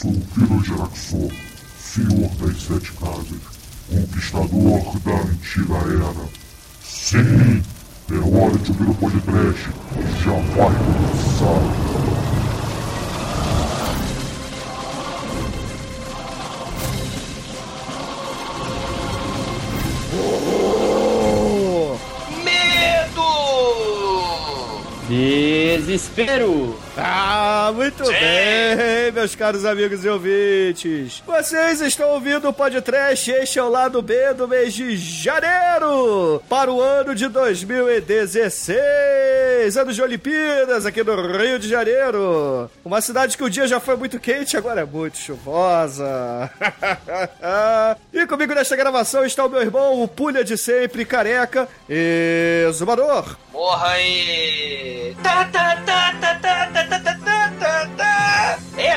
sou o filho de Araxor, senhor das sete casas, conquistador da antiga era. Sim, é hora de ouvir o podcast, já vai começar. Desespero! Ah, muito Sim. bem, meus caros amigos e ouvintes. Vocês estão ouvindo o podcast Este é o lado B do mês de janeiro para o ano de 2016. Ano de Olimpíadas aqui no Rio de Janeiro. Uma cidade que o dia já foi muito quente, agora é muito chuvosa. e comigo nesta gravação está o meu irmão, o Pulha de sempre, careca, exumador. Morra aí! Tá, tá, tá, tá, tá, tá, tá, tá, tá,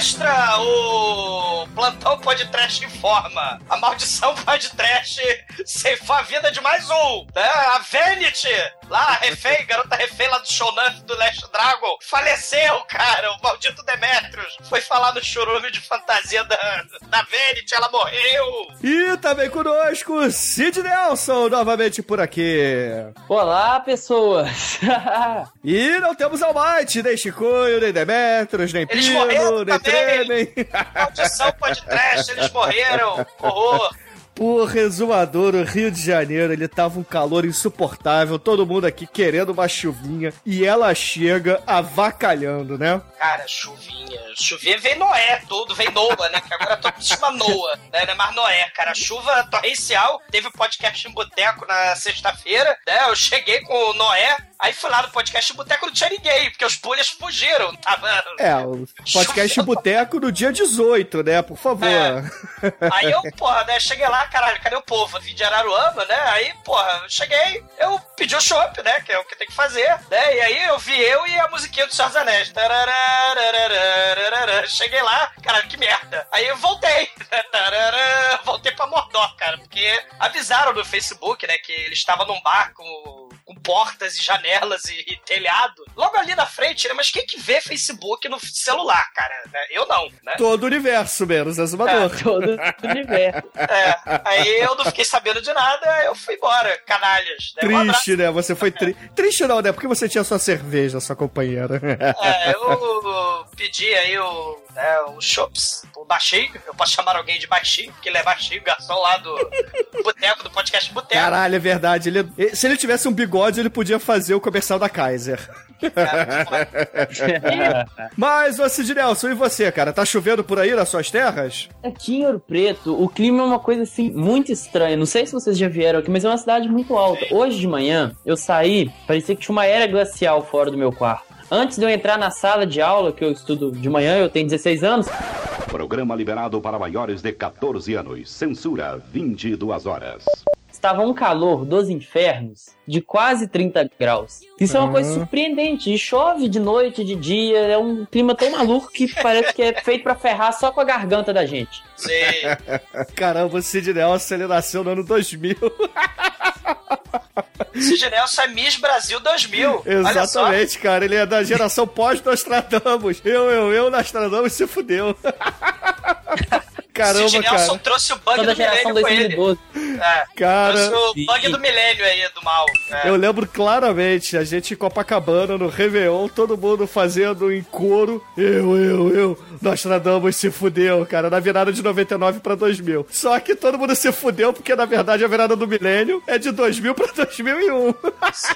Extra! O plantão pode trash informa. A maldição pode trash ceifar a vida de mais um. Né? A Vanity, lá, a refém, garota refém lá do Shonan do Last Dragon, faleceu, cara. O maldito Demetrius foi falar no churume de fantasia da, da Vanity, ela morreu. E também conosco, Sid Nelson, novamente por aqui. Olá, pessoas. e não temos Almighty, nem Chicoio, nem Demetrius, nem Eles Pino, nem Tremem. Maldição podcast, eles morreram. Horror. Porra, exumador, o Rio de Janeiro, ele tava um calor insuportável, todo mundo aqui querendo uma chuvinha, e ela chega avacalhando, né? Cara, chuvinha. Chuvinha vem Noé, tudo, vem Noah, né? Que agora todo mundo chama Noah, né? Não é mais Noé, cara. Chuva torrencial, teve podcast em boteco na sexta-feira, né? Eu cheguei com o Noé, aí fui lá no podcast boteco, não tinha ninguém, porque os pulhas fugiram, tava... É, o podcast boteco no dia 18, né? Por favor. É. Aí eu, porra, né? Cheguei lá, caralho, cadê o povo? Vim de Araruama, né? Aí, porra, cheguei, eu pedi o chopp, né? Que é o que tem que fazer, né? E aí eu vi eu e a musiquinha do Senhor dos Anéis. Cheguei lá, caralho, que merda. Aí eu voltei. Voltei pra Mordor, cara, porque avisaram no Facebook, né, que ele estava num bar com, com portas e janelas e, e, telhado. Logo ali na frente, né? Mas quem que vê Facebook no celular, cara? Eu não, né? Todo o universo, menos exumador. É, todo o universo. É, aí eu não fiquei sabendo de nada, eu fui embora, canalhas. Né? Triste, um né? Você foi tri... triste não, né? Porque você tinha sua cerveja, sua companheira. É, eu pedi aí o, né, o Chops, o baixinho. Eu posso chamar alguém de baixinho, porque ele é baixinho, garçom lá do boteco, do podcast Boteco. Caralho, é verdade. Ele, se ele tivesse um bigode, ele podia fazer o comercial da Kaiser. Mas, ô Cid Nelson, e você, cara? Tá chovendo por aí nas suas terras? Aqui em Ouro Preto, o clima é uma coisa assim muito estranha. Não sei se vocês já vieram aqui, mas é uma cidade muito alta. Hoje de manhã, eu saí, parecia que tinha uma era glacial fora do meu quarto. Antes de eu entrar na sala de aula, que eu estudo de manhã, eu tenho 16 anos. Programa liberado para maiores de 14 anos. Censura 22 horas estava um calor dos infernos de quase 30 graus. Isso uhum. é uma coisa surpreendente. E chove de noite, de dia, é um clima tão maluco que parece que é feito para ferrar só com a garganta da gente. Sim. Caramba, o Sid Nelson, ele nasceu no ano 2000. Sid Nelson é Miss Brasil 2000. Exatamente, cara. Ele é da geração pós-Nostradamus. Eu, eu, eu, Nostradamus se fudeu. Caramba, Sid Nelson trouxe o bug Toda do milênio com ele. É, cara, trouxe o bug do milênio aí, do mal. É. Eu lembro claramente, a gente em Copacabana, no Réveillon, todo mundo fazendo em coro. Eu, eu, eu. Nostradamus se fudeu, cara, na virada de 99 pra 2000. Só que todo mundo se fudeu porque, na verdade, a virada do milênio é de 2000 pra 2001.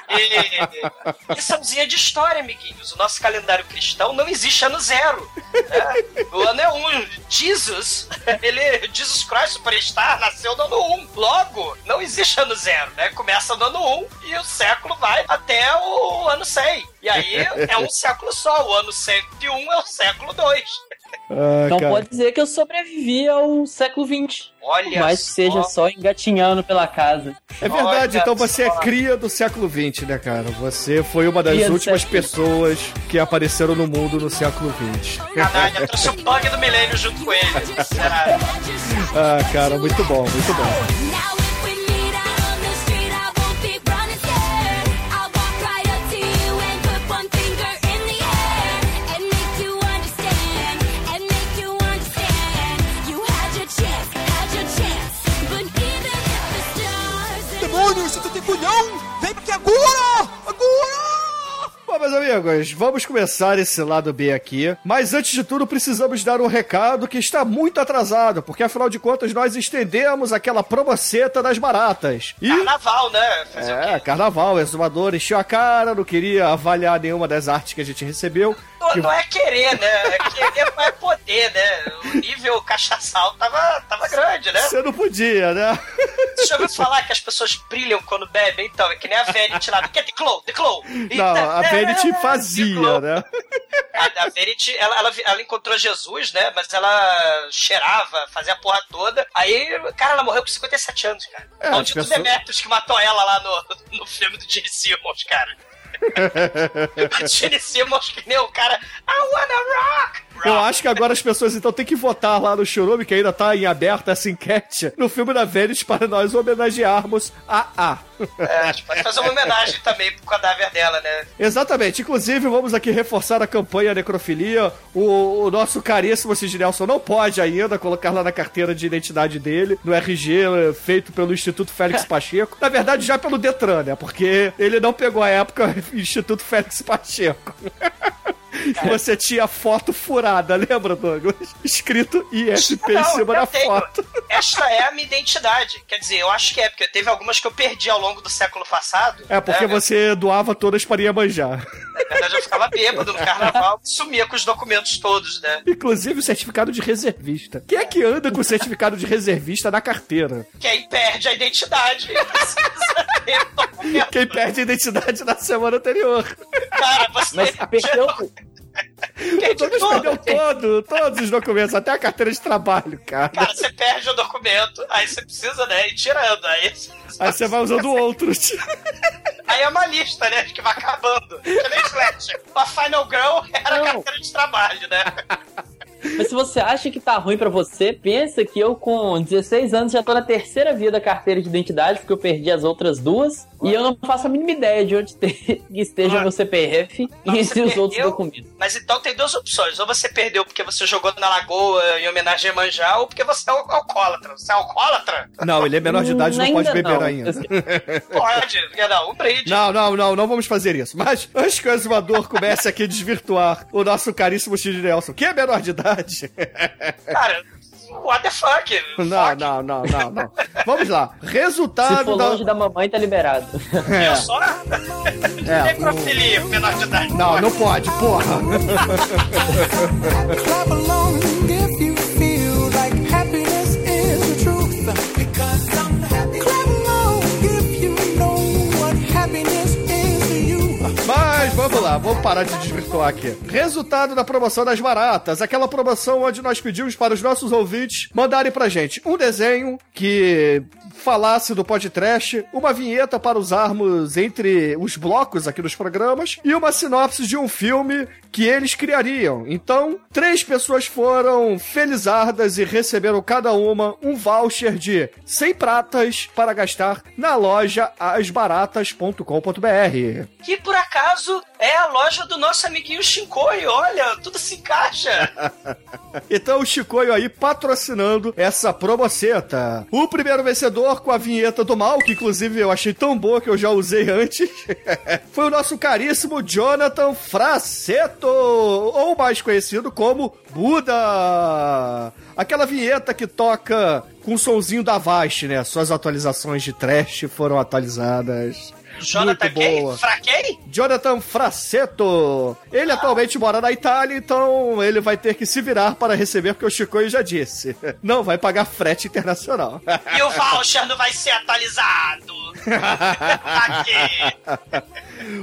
E liçãozinha de história, amiguinhos. O nosso calendário cristão não existe ano zero. Né? O ano é um. Jesus ele, Jesus Christ Superstar, nasceu no ano 1. Logo, não existe ano zero, né? Começa no ano 1 e o século vai até o ano 100. E aí é um século só. O ano 101 é o século 2. Ah, então cara. pode dizer que eu sobrevivi ao século XX. Olha Mas só. seja só engatinhando pela casa. É verdade, Olha então você é só. é cria do século XX, né, cara? Você foi uma das cria últimas pessoas que apareceram no mundo no século XX. Canalha, trouxe o bug do milênio junto com ele. ah, cara, muito bom, muito bom. Amigos, vamos começar esse lado B aqui. Mas antes de tudo, precisamos dar um recado que está muito atrasado, porque afinal de contas nós estendemos aquela promoceta das baratas. E. Carnaval, né? Fazer É, carnaval, o exumador encheu a cara, não queria avaliar nenhuma das artes que a gente recebeu. Não, Que- não é querer, né? É querer não é poder, né? O nível cachaçal tava, tava grande, né? Você não podia, né? Já ouviu falar que as pessoas brilham quando bebem? Então, é que nem a Verity lá. Quer The Glow, The Glow. Não, a Verity fazia, né? A, a Verity, ela, ela, ela encontrou Jesus, né? Mas ela cheirava, fazia a porra toda. Aí, cara, ela morreu com 57 anos, cara. É, Maldito as pessoas- Demetrius que matou ela lá no, no filme do Gene Simmons, cara. Simmons que nem o cara. I wanna rock! Eu acho que agora as pessoas então têm que votar lá no Churume, que ainda tá em aberto essa enquete, no filme da Verity para nós homenagearmos a A. É, a gente pode fazer uma homenagem também pro cadáver dela, né? Exatamente. Inclusive, vamos aqui reforçar a campanha Necrofilia. O, o nosso caríssimo Sid Nelson não pode ainda colocar lá na carteira de identidade dele, no RG feito pelo Instituto Félix Pacheco. Na verdade, já pelo Detran, né? Porque ele não pegou a época Instituto Félix Pacheco. Você tinha foto furada, lembra, Douglas? Escrito em Não, cima eu da tenho. foto. Esta é a minha identidade. Quer dizer, eu acho que é, porque teve algumas que eu perdi ao longo do século passado. É, porque né? você doava todas para Iemanjá. Na verdade, eu ficava bêbado no carnaval e sumia com os documentos todos, né? Inclusive o certificado de reservista. Quem é que anda com o certificado de reservista na carteira? Que aí perde a identidade precisa. Quem perde a identidade na semana anterior. Cara, você Mas perdeu. O Douglas perdeu todo, todos os documentos, até a carteira de trabalho, cara. Cara, você perde o documento, aí você precisa, né, ir tirando. Aí, Aí você vai usando outros. aí é uma lista, né, que vai acabando. Que nem Flash. A Final Girl era a Não. carteira de trabalho, né? Mas se você acha que tá ruim pra você, pensa que eu com 16 anos já tô na terceira via da carteira de identidade, porque eu perdi as outras duas. E eu não faço a mínima ideia de onde te- esteja Ah. meu CPF Mas e você esses outros documentos. Mas então tem duas opções. Ou você perdeu porque você jogou na lagoa em homenagem a Manjá, ou porque você é al- alcoólatra. Você é alcoólatra? Não, ele é menor de idade, não Ainda pode beber não. ainda. Pode. Não, um brinde. Não, não, não, não vamos fazer isso. Mas antes que o exumador comece aqui a desvirtuar o nosso caríssimo Steve Nelson, que é menor de idade. Cara, what the fuck? Não, Fuck. não, não, não, não. Vamos lá. Se Resultado for da. longe da mamãe, tá liberado. Eu só É, necrofilia, menor de idade. não, não pode, porra. Clap along if you feel like happiness is the truth. Because I'm happy. Clap along if you know what happiness. Mas vamos lá, vamos parar de desvirtuar aqui. Resultado da promoção das baratas, aquela promoção onde nós pedimos para os nossos ouvintes mandarem pra gente um desenho que falasse do podcast, uma vinheta para usarmos entre os blocos aqui dos programas e uma sinopse de um filme que eles criariam. Então, três pessoas foram felizardas e receberam cada uma um voucher de 100 pratas para gastar na loja asbaratas.com.br. Que por acaso é a loja do nosso amiguinho Shinkoi. Olha, tudo se encaixa. Então o Chicoio aí patrocinando essa promoceta. O primeiro vencedor com a vinheta do mal, que inclusive eu achei tão boa que eu já usei antes, foi o nosso caríssimo Jonathan Fraceto, ou mais conhecido como Buda. Aquela vinheta que toca com o sonzinho da Vast, né? Suas atualizações de trash foram atualizadas. Jonathan boa. Fraquei? Jonathan Fraceto. Ele atualmente mora na Itália, então ele vai ter que se virar para receber, porque o Chicoio já disse. Não vai pagar frete internacional. E o voucher não vai ser atualizado. Aqui.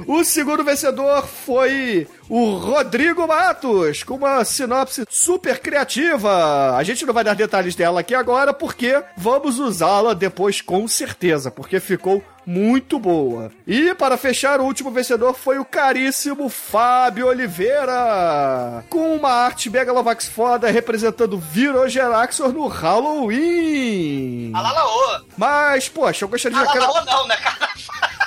O segundo vencedor foi o Rodrigo Matos, com uma sinopse super criativa. A gente não vai dar detalhes dela aqui agora, porque vamos usá-la depois com certeza, porque ficou muito boa. E para fechar, o último vencedor foi o caríssimo Fábio Oliveira, com uma arte Megalovax foda representando Virogeraxor no Halloween. Alalaô. Mas, poxa, eu gostaria de... Alalaô não, né, cara?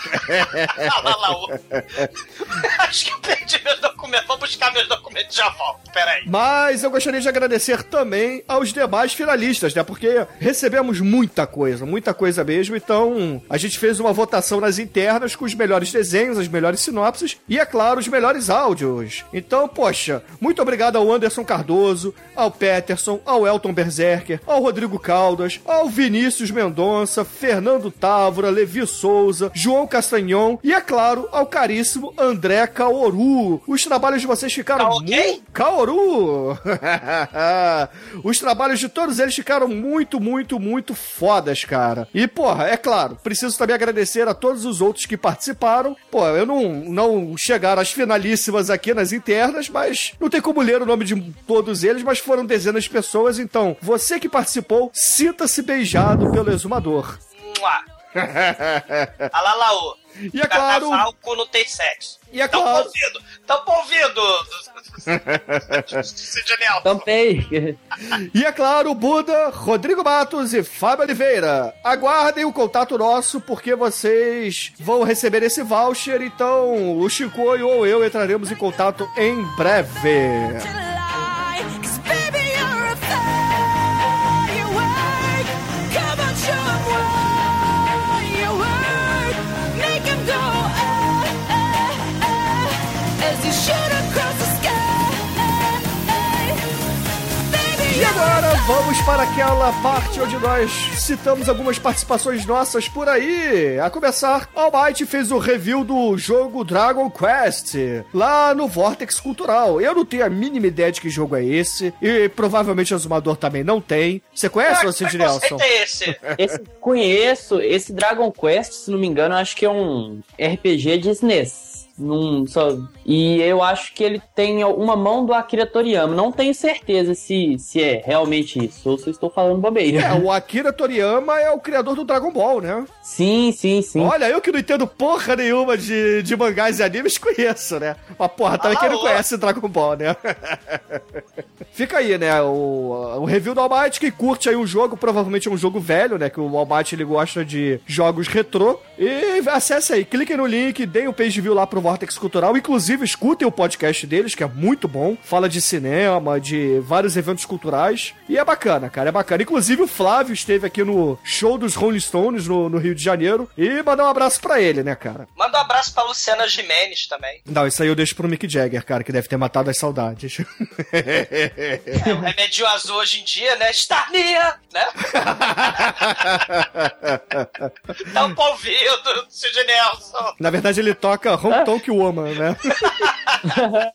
Alalaô. Acho que eu perdi meus documentos. Vou buscar meus documentos gente já volta. Peraí. Mas eu gostaria de agradecer também aos demais finalistas, né? Porque recebemos muita coisa, muita coisa mesmo. Então, a gente fez uma votação nas internas com os melhores desenhos, as melhores sinopses e, é claro, os melhores áudios. Então, poxa, muito obrigado ao Anderson Cardoso, ao Peterson, ao Elton Berserker, ao Rodrigo Caldas, ao Vinícius Mendonça, Fernando Távora, Levi Souza, João Castanhon e, é claro, ao caríssimo André Kaoru. Os trabalhos de vocês ficaram Kao quem? Kaoru! Os trabalhos de todos eles ficaram muito, muito, muito fodas, cara. E, porra, é claro, preciso também agradecer a todos os outros que participaram. Pô, eu não, não chegaram às finalíssimas aqui nas internas, mas não tem como ler o nome de todos eles, mas foram dezenas de pessoas, então você que participou, sinta-se beijado pelo exumador. Mua. Alalaô. E é claro, com não tem sexo. e é Tão claro, convido. Cid Nelson. Tampei. E é claro, Buda, Rodrigo Matos e Fábio Oliveira. Aguardem o contato nosso, porque vocês vão receber esse voucher, então o Chico ou eu entraremos em contato em breve. Vamos para aquela parte onde nós citamos algumas participações nossas por aí. A começar, Almighty fez o review do jogo Dragon Quest lá no Vortex Cultural. Eu não tenho a mínima ideia de que jogo é esse e provavelmente o Azumador também não tem. Você conhece, Ah, ô Cid Nelson? é esse? Esse conheço, esse Dragon Quest, se não me engano, eu acho que é um RPG de SNES. Num, só, e eu acho que ele tem uma mão do Akira Toriyama. Não tenho certeza se, se é realmente isso ou se eu estou falando bobeira. É, o Akira Toriyama é o criador do Dragon Ball, né? Sim, sim, sim. Olha, eu que não entendo porra nenhuma de, de mangás e animes, conheço, né? Mas porra, também Ah, quem não ô. conhece Dragon Ball, né? Fica aí, né? O, o review do Almighty, que curte aí um jogo, provavelmente é um jogo velho, né? Que o Almighty ele gosta de jogos retrô. E acesse aí, cliquem no link, deem o page view lá pro Vortex Cultural. Inclusive, escutem o podcast deles, que é muito bom. Fala de cinema, de vários eventos culturais. E é bacana, cara, é bacana. Inclusive, o Flávio esteve aqui no show dos Rolling Stones no, no Rio de Janeiro. E mandar um abraço pra ele, né, cara? Manda um abraço pra Luciana Jimenez também. Não, isso aí eu deixo pro Mick Jagger, cara, que deve ter matado as saudades. É, o remédio azul hoje em dia, né? Starnia, né? Dá um pau ouvido, Cid Nelson. Na verdade, ele toca Hong Tonk Woman, né?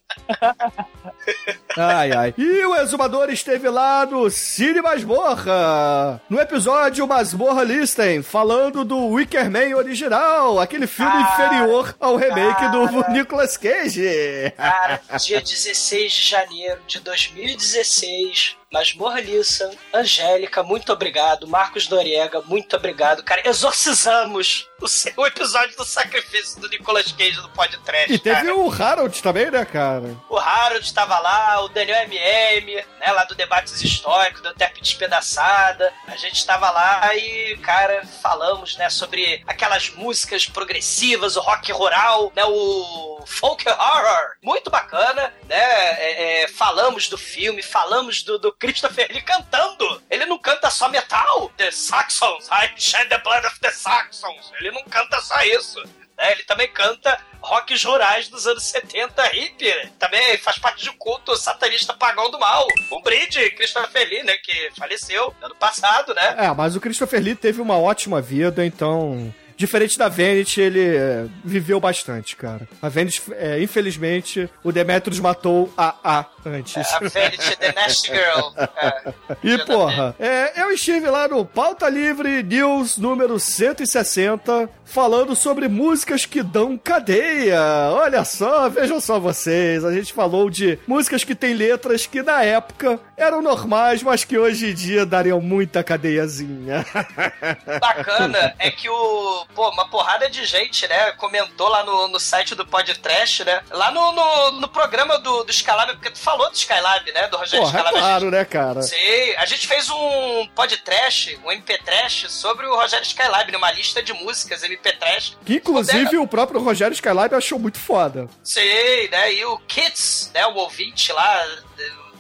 ai, ai. E o Exumador esteve lá no Cine Masmorra, no episódio Masmorra Listen, falando do Wicker Man original, aquele filme Cara, inferior ao remake do cara. Nicolas Cage. Cara, dia 16 de janeiro de 2016, Masmorra Lissa, Angélica, muito obrigado. Marcos Noriega, muito obrigado. Cara, exorcizamos o, seu- episódio do sacrifício do Nicolas Cage do podcast. E teve cara. o Harold também, né, cara? O Harold estava lá, o Daniel MM, né, lá do Debates Históricos, do Terp Despedaçada. A gente estava lá e, cara, falamos, né, sobre aquelas músicas progressivas, o rock rural, né, o folk horror. Muito bacana, né? é, é, falamos do filme, falamos do, do Christopher Lee cantando. Ele não canta só metal. The Saxons, I shed the blood of the Saxons. Ele não canta só isso. né? Ele também canta rocks rurais dos anos 70, hippie. Também faz parte um culto satanista pagão do mal. Um brinde, Christopher Lee, né? Que faleceu ano passado, né? É, mas o Christopher Lee teve uma ótima vida, então. Diferente da Vanity, ele é, viveu bastante, cara. A Vanity, é, infelizmente, o Demetrius matou a A antes. A Vanity The Nasty Girl. É. E porra, é, eu estive lá no Pauta Livre News número 160 falando sobre músicas que dão cadeia. Olha só, vejam só vocês. A gente falou de músicas que têm letras que na época eram normais, mas que hoje em dia dariam muita cadeiazinha. bacana é que o. Pô, uma porrada de gente, né? Comentou lá no, no site do Podcast, né? Lá no, no, no programa do, do Skylab, porque tu falou do Skylab, né? Do Rogério Porra, é Skylab. gente- claro, né, cara? Sim, a gente fez um podcast, um MP Trash, sobre o Rogério Skylab, numa lista de músicas MP Trash. Que inclusive o próprio Rogério Skylab achou muito foda. Sim, né? E o Kids né, o ouvinte lá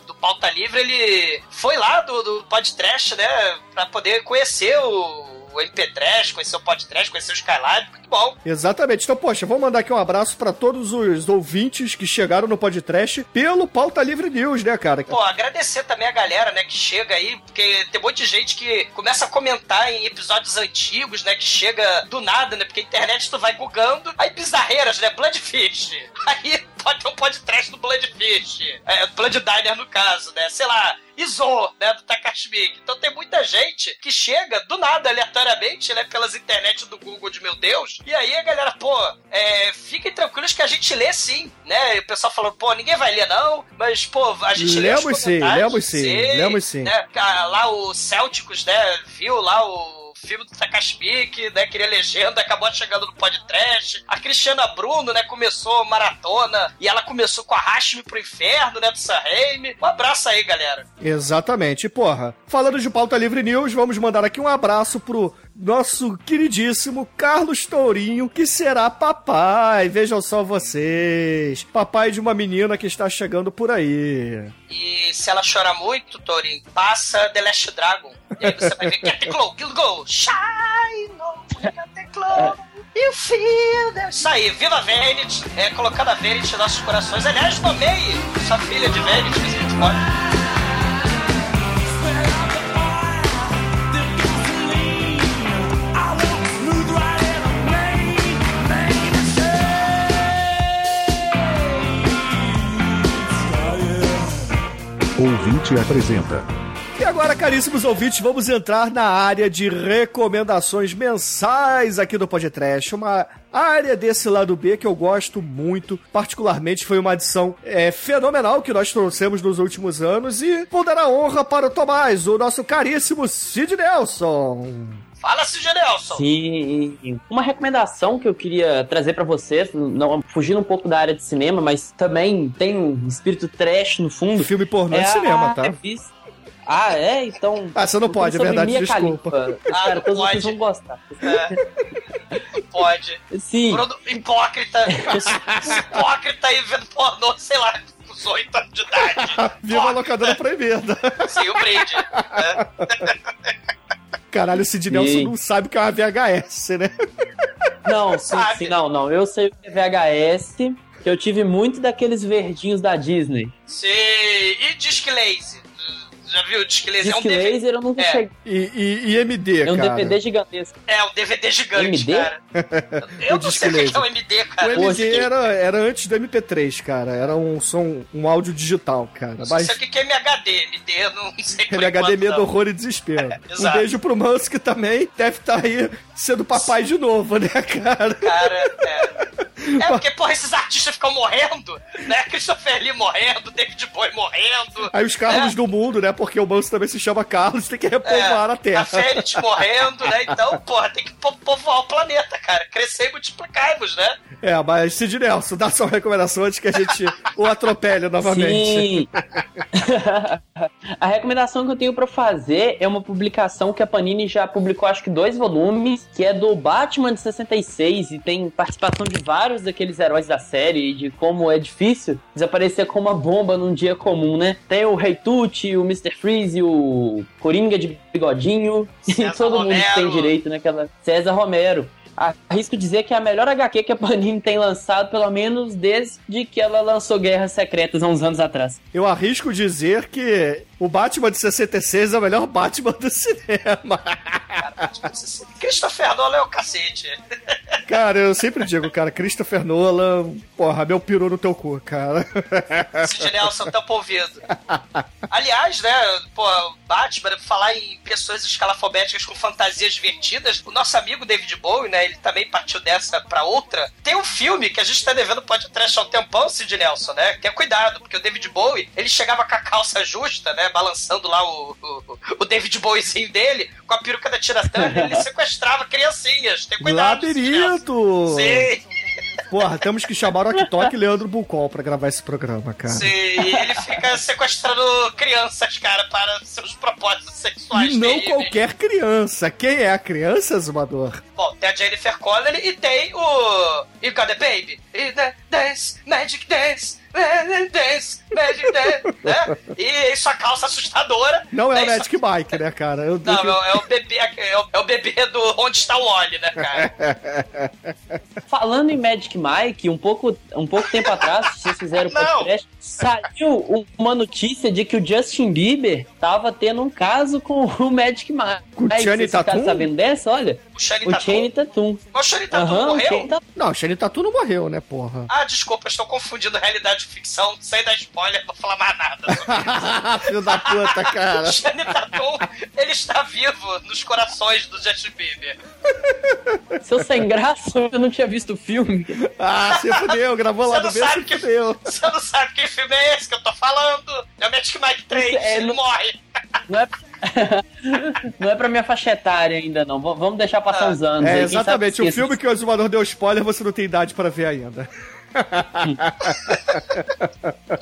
do Pauta Livre, ele foi lá do, do podcast, né, pra poder conhecer o o MP3, conhecer o podcast, conhecer o Skylab, muito bom. Exatamente. Então, poxa, vou mandar aqui um abraço pra todos os ouvintes que chegaram no podcast pelo Pauta Livre News, né, cara? Pô, agradecer também a galera, né, que chega aí, porque tem um monte de gente que começa a comentar em episódios antigos, né, que chega do nada, né, porque a internet tu vai googando, aí bizarreiras, né, Bloodfish. Aí pode ter um podcast do Bloodfish, é, Blood Diner no caso, né, sei lá, Izo, né, do Takashi Miike. Então tem muita gente que chega do nada, aleatoriamente, né, pelas internet do Google de meu Deus, e aí a galera, pô, é, fiquem tranquilos que a gente lê sim, né, e o pessoal falou, pô, ninguém vai ler não, mas, pô, a gente lê Lemos os sim, lemos sim, lemos sim. Né, Cara, lá o Celticos, né, viu lá o filme do Takashi Miike, né, queria legenda, acabou chegando no podcast. A Cristiana Bruno, né, começou maratona e ela começou com a Hashmi pro inferno, né, do Sanheim. Um abraço aí, galera. Exatamente. Porra, falando de Pauta Livre News, vamos mandar aqui um abraço pro nosso queridíssimo Carlos Tourinho, que será papai. Vejam só vocês. Papai de uma menina que está chegando por aí. E se ela chorar muito, Torin, passa The Last Dragon. E aí você vai ver Get the Glow, the Glow, Shine on, Get the. You feel the... Isso aí, viva Vanity, é, colocando a Vanity em nossos corações. Aliás, nomeie sua filha de Vanity, se a gente pode. Ouvinte apresenta. E agora, caríssimos ouvintes, vamos entrar na área de recomendações mensais aqui do Podcast. Uma área desse lado B que eu gosto muito. Particularmente, foi uma adição é, fenomenal que nós trouxemos nos últimos anos. E vou dar a honra para o Tomás, o nosso caríssimo Sid Nelson. Fala, Cid Nelson. Sim. Uma recomendação que eu queria trazer pra vocês, não, fugindo um pouco da área de cinema, mas também tem um espírito trash no fundo. Filme pornô é de cinema, tá? revista- Ah, é? Então. Ah, você não pode, é verdade, Mia desculpa. Khalifa. Ah, Cara, todos pode. vocês vão gostar. É. Pode. Sim. Bruno, hipócrita. hipócrita aí vendo pornô, sei lá, com os 8 anos de idade. Viva a locadora proibida. Sim, o brinde. É. Caralho, o Sid Nelson não sabe que é uma VHS, né? Não, sim, sim, não, não. Eu sei o que é VHS, que eu tive muito daqueles verdinhos da Disney. Sim. E Disque Lazy? Já viu o Disque Lazy? É um DVD. Laser eu nunca É. cheguei. E, e, e MD, É um cara. DVD gigantesco. É, um DVD gigante, MD? cara. Eu O não sei o que é o. MD, O cara. MD era, era antes do MP3, cara. Era um som, um áudio digital, cara. Não Mas sei o que é MHD. MD, eu não sei MHD medo, horror e desespero. um exato. beijo pro Manso, que também deve estar aí sendo papai de novo, né, cara? Cara, é. É porque, porra, esses artistas ficam morrendo, né? Christopher Lee morrendo, David Bowie morrendo. Aí os Carlos É. do mundo, né? Porque o Manso também se chama Carlos, tem que repovoar a A Terra. Fênix morrendo, né? Então, porra, tem que po- povoar o planeta, cara. Crescer e multiplicarmos, né? É, mas Sid Nelson, dá sua recomendação antes que a gente o atropele novamente. Sim. a recomendação que eu tenho pra fazer é uma publicação que a Panini já publicou, acho que dois volumes, que é do Batman de 66 e tem participação de vários daqueles heróis da série e de como é difícil desaparecer com uma bomba num dia comum, né? Tem o Rei Tut, o Mr. Freeze, o Coringa de bigodinho e todo mundo Romero. tem direito naquela César Romero. Arrisco dizer que é a melhor HQ que a Panini tem lançado, pelo menos desde que ela lançou Guerras Secretas há uns anos atrás. Eu arrisco dizer que o Batman de 66 é o melhor Batman do cinema. Christopher Nolan é o cacete. Cara, eu sempre digo, cara, Christopher Nolan, porra, meu peru no teu cu, cara. Sid Nelson tampa o ouvido. Aliás, né, pô, Batman, falar em pessoas escalafobéticas com fantasias divertidas, o nosso amigo David Bowie, né, ele também partiu dessa pra outra. Tem um filme que a gente tá devendo pode trash há um tempão, Sid Nelson, né? Tenha cuidado, porque o David Bowie, ele chegava com a calça justa, né, balançando lá o, o, o David Bowiezinho dele, com a peruca da Tiratana, ele sequestrava criancinhas. Tem cuidado. Labirinto! Sim, Porra, temos que chamar o Oktok e Leandro Bulcol pra gravar esse programa, cara. sim, e ele fica sequestrando crianças, cara, para seus propósitos sexuais. E não terríveis. qualquer criança. Quem é a criança, Zumador? Bom, tem a Jennifer Connelly e tem o. Got a Baby. E the Dance, Magic Dance, Dance. Magic, né? né? E sua calça assustadora. Não é né? o E sua- Magic Mike, né, cara? Eu Não, é, o- é o bebê, é o, é o bebê do Onde está o Oli, né, cara? Falando em Magic Mike, um pouco, um pouco tempo atrás, se vocês fizeram o podcast, saiu uma notícia de que o Justin Bieber tava tendo um caso com o Magic Mike. Com o ficaram Tatum? sabendo dessa? Olha, O Shane o Tatum. Channing Tatum. O Shane Tatum o morreu? Tatum. Não, o Shane Tatu não morreu, né, porra? Ah, desculpa, estou confundindo realidade e ficção. Sem dar spoiler, não vou falar mais nada. Filho da puta, cara. O Shane Tatum, ele está vivo nos corações do Justin Bieber. Seu sem graça, eu não tinha visto o filme. Ah, você fudeu, gravou lá do B, sabe você que- fudeu. Você não sabe que filme é esse que eu tô falando? É o Magic Mike 3, É, ele não- morre. Não é, não é pra minha faixa etária ainda, não. V- Vamos deixar passar Ah, uns anos. aí, É, sabe exatamente. O filme que o Exumador deu spoiler, você não tem idade pra ver ainda.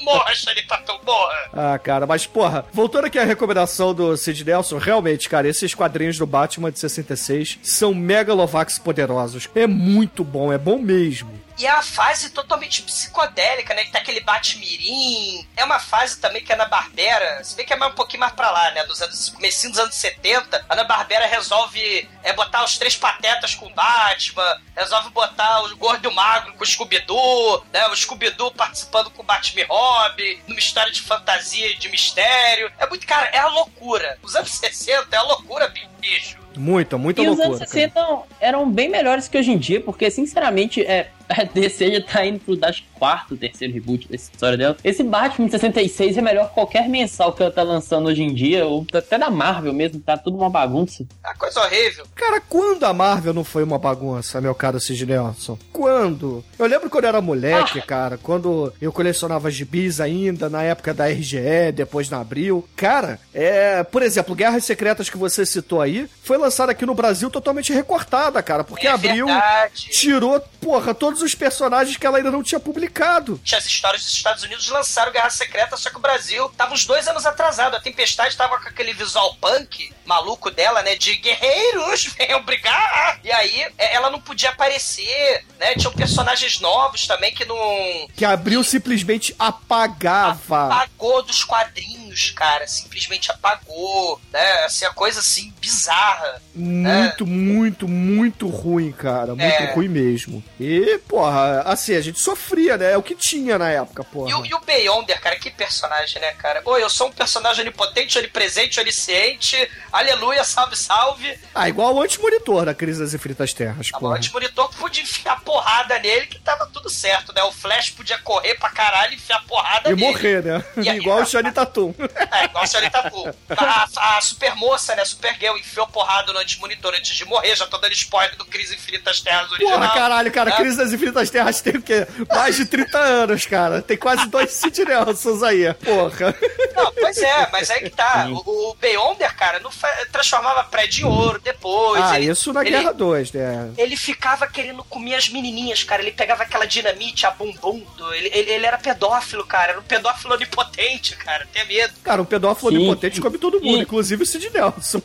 Morra, Tatum, morra. Ah, cara, mas porra, voltando aqui à recomendação do Sid Nelson, realmente, cara, esses quadrinhos do Batman de 66 são megalovax poderosos. É muito bom, é bom mesmo. E é uma fase totalmente psicodélica, né? Que tá aquele Batmirim. É uma fase também que a Ana Barbera, se bem que é mais um pouquinho mais pra lá, né? Dos anos, comecinho dos anos 70, a Ana Barbera resolve é, botar os três patetas com o Batman, resolve botar o gordo e o magro com o Scooby-Doo, né? O Scooby-Doo participando com o Batman e Robin, numa história de fantasia e de mistério. É muito, cara, é a loucura. Os anos 60 é a loucura, bicho. Muita, muita E os loucura. anos 60 eram bem melhores que hoje em dia, porque, sinceramente, é, a DC já tá indo pro acho, quarto, terceiro reboot dessa história dela. Esse Batman de 66 é melhor que qualquer mensal que ela tá lançando hoje em dia, ou até da Marvel mesmo, tá tudo uma bagunça. É uma coisa horrível. Cara, quando a Marvel não foi uma bagunça, meu caro Sid Nelson? Quando? Eu lembro quando eu era moleque, cara, quando eu colecionava gibis ainda, na época da RGE, depois na Abril. Cara, é. Por exemplo, Guerras Secretas que você citou aí, foi lançada aqui no Brasil totalmente recortada, cara, porque é a Abril tirou, porra, todos os personagens que ela ainda não tinha publicado. Tinha as histórias dos Estados Unidos lançaram Guerra Secreta, só que o Brasil tava uns dois anos atrasado. A Tempestade tava com aquele visual punk maluco dela, né? De guerreiros, venham brigar. E aí é, ela não podia aparecer, né? Tinham personagens novos também que não. Que a Abril simplesmente apagava. Apagou dos quadrinhos, cara. Simplesmente apagou, né? Assim, a coisa assim, bizarra. Muito, muito, muito ruim, cara. Muito É. ruim mesmo. E, porra, assim, a gente sofria, né? É o que tinha na época, porra. E o, e o Beyonder, cara, que personagem, né, cara? Oi, eu sou um personagem onipotente, onipresente, onisciente. Aleluia, salve, salve. Ah, igual o antimonitor da Crise das Infinitas Terras, A porra. morte monitor podia enfiar porrada nele que tava tudo certo, né? O Flash podia correr pra caralho e enfiar porrada E nele. morrer, né? E aí- igual o Shani Tatum. É, igual a senhorita Blue. A, a super moça, né? Supergirl enfiou porrada no antimonitor antes de morrer. Já tô dando spoiler do Crise Infinitas Terras original. Porra, caralho, cara, né? Crise das Infinitas Terras tem o quê? Mais de 30 anos, cara. Tem quase dois Sid Nelsons aí, porra. Não, pois é, mas aí que tá. O, o Beyonder, cara, não transformava prédio em ouro depois. Ah, ele- isso na ele- Guerra 2, né? Ele ficava querendo comer as menininhas, cara. Ele pegava aquela dinamite, a bumbum. do- Ele, ele, ele era pedófilo, cara. Era um pedófilo onipotente, cara. Tenha medo. Cara, um pedófilo Sim. onipotente come todo mundo, E- inclusive o Sid Nelson.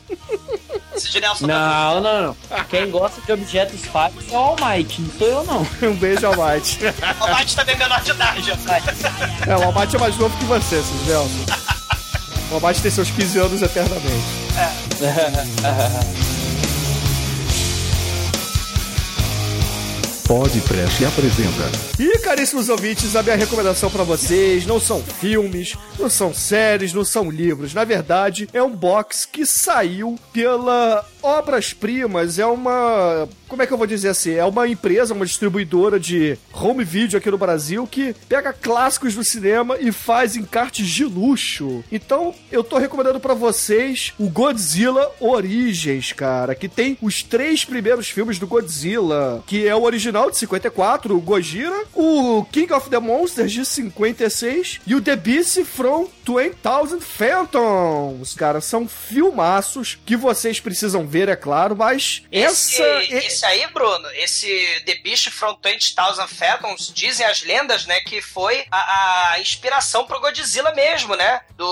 Esse Não, não, não. Quem gosta de objetos fáceis é o All Might, não sou eu, não. Um beijo ao Mate. O Mate também é menor de idade. É, o Almighty é mais novo que você, Nelson. O Almighty tem seus 15 anos eternamente. Pode Trash apresenta E, caríssimos ouvintes, a minha recomendação pra vocês não são filmes, não são séries, não são livros. Na verdade, é um box que saiu pela Obras Primas. É uma. Como é que eu vou dizer assim? É uma empresa, uma distribuidora de home video aqui no Brasil que pega clássicos do cinema e faz encartes de luxo. Então, eu tô recomendando pra vocês o Godzilla Origens, cara, que tem os três primeiros filmes do Godzilla, que é o original de 54, o Gojira, o King of the Monsters de 56 e o The Beast from 20,000 Phantoms. Cara, são filmaços que vocês precisam ver. Ver, é claro, mas Esse, essa. esse aí, Bruno, esse The Beast from 20,000 Fathoms, dizem as lendas, né, que foi a, a inspiração pro Godzilla mesmo, né? Do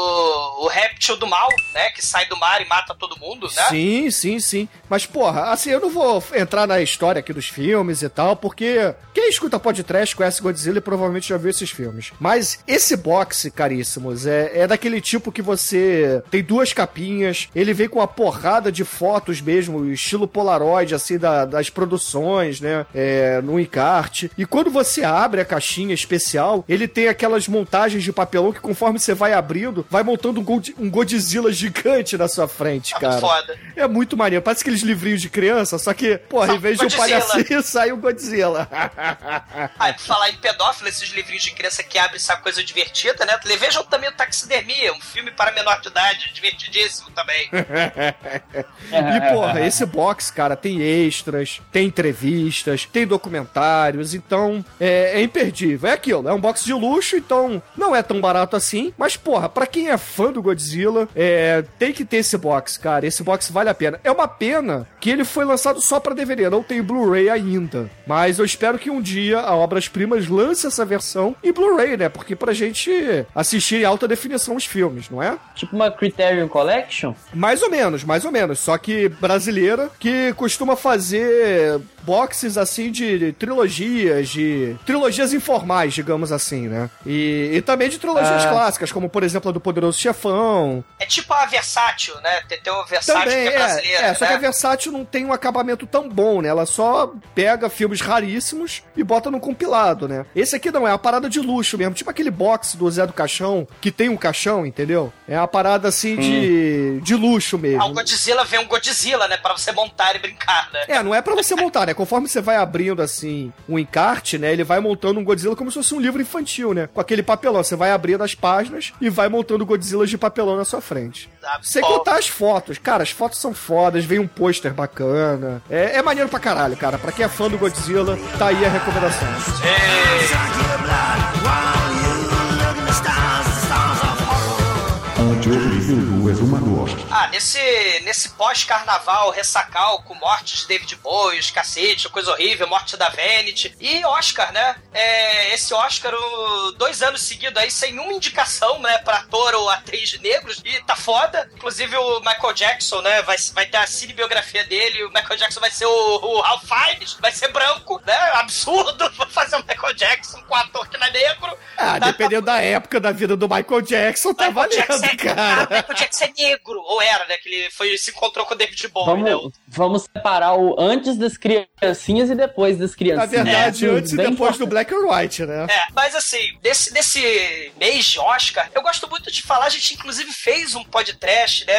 o réptil do mal, né? Que sai do mar e mata todo mundo, né? Sim, sim, sim. Mas, porra, assim, eu não vou entrar na história aqui dos filmes e tal, porque quem escuta podcast conhece Godzilla e provavelmente já viu esses filmes. Mas esse box, caríssimos, é, é daquele tipo que você tem duas capinhas, ele vem com uma porrada de fotos mesmo, estilo Polaroid, assim, da- das produções, né? É, no encarte. E quando você abre a caixinha especial, ele tem aquelas montagens de papelão que conforme você vai abrindo, vai montando um, God- um Godzilla gigante na sua frente, Tá cara. muito foda. É muito maneiro. Parece aqueles livrinhos de criança, só que, porra, Só em vez de um palhacinho, sai um Godzilla. Ah, e por falar em pedófilo, esses livrinhos de criança que abrem essa coisa divertida, né? Vejam também o Taxidermia, um filme para menor de idade, divertidíssimo também. E, porra, esse box, cara, tem extras, tem entrevistas, tem documentários, então é, é imperdível. É aquilo, é um box de luxo, então não é tão barato assim, mas, porra, pra quem é fã do Godzilla, é, tem que ter esse box, cara. Esse box vale a pena. É uma pena que ele foi lançado só pra DVD, não tem Blu-ray ainda. Mas eu espero que um dia a Obras Primas lance essa versão em Blu-ray, né? Porque pra gente assistir em alta definição os filmes, não é? Tipo uma Criterion Collection? Mais ou menos, mais ou menos. Só que brasileira, que costuma fazer boxes assim de trilogias, de trilogias informais, digamos assim, né? E, e também de trilogias Ah. clássicas, como por exemplo a do Poderoso Chefão. É tipo a Versátil, né? Tem, tem o Versátil Também, que é é, brasileira, é, só que a né? Versátil não tem um acabamento tão bom, né? Ela só pega filmes raríssimos e bota no compilado, né? Esse aqui não, é uma parada de luxo mesmo, tipo aquele box do Zé do Caixão, que tem um caixão, entendeu? É uma parada assim de, de luxo mesmo. Ah, o Godzilla vem um Godzilla, né? Pra você montar e brincar, né? É, não é pra você montar, né? Conforme você vai abrindo, assim, um encarte, né? Ele vai montando um Godzilla como se fosse um livro infantil, né? Com aquele papelão. Você vai abrindo as páginas e vai montando Godzillas de papelão na sua frente. Sem contar as fotos. Cara, as fotos são fodas, vem um pôster bacana. É, é maneiro pra caralho, cara. Pra quem é fã do Godzilla, tá aí a recomendação. Exumador. Ah, nesse, nesse pós-carnaval, ressacal, com mortes de David Bowie, os cacete, coisa horrível, morte da Vanity. E Oscar, né? É, esse Oscar, o- dois anos seguidos aí, sem uma indicação, né, pra ator ou atriz negros. E tá foda. Inclusive o Michael Jackson, né? Vai, vai ter a cinebiografia dele. O Michael Jackson vai ser o, o Ralph Fiennes, vai ser branco, né? Absurdo fazer o Michael Jackson com um ator que não é negro. Ah, Tá- dependendo da época da vida do Michael Jackson, tá Michael Jackson valendo, é, ah, cara. Michael Jackson é negro, ou era, né? Que ele foi, se encontrou com o David Bowie, né? Vamos, separar o antes das criancinhas e depois das Na criancinhas. verdade, É, antes e depois do. Black and White, né? É, mas assim, desse, desse mês de Oscar, eu gosto muito de falar, a gente inclusive fez um podcast, né,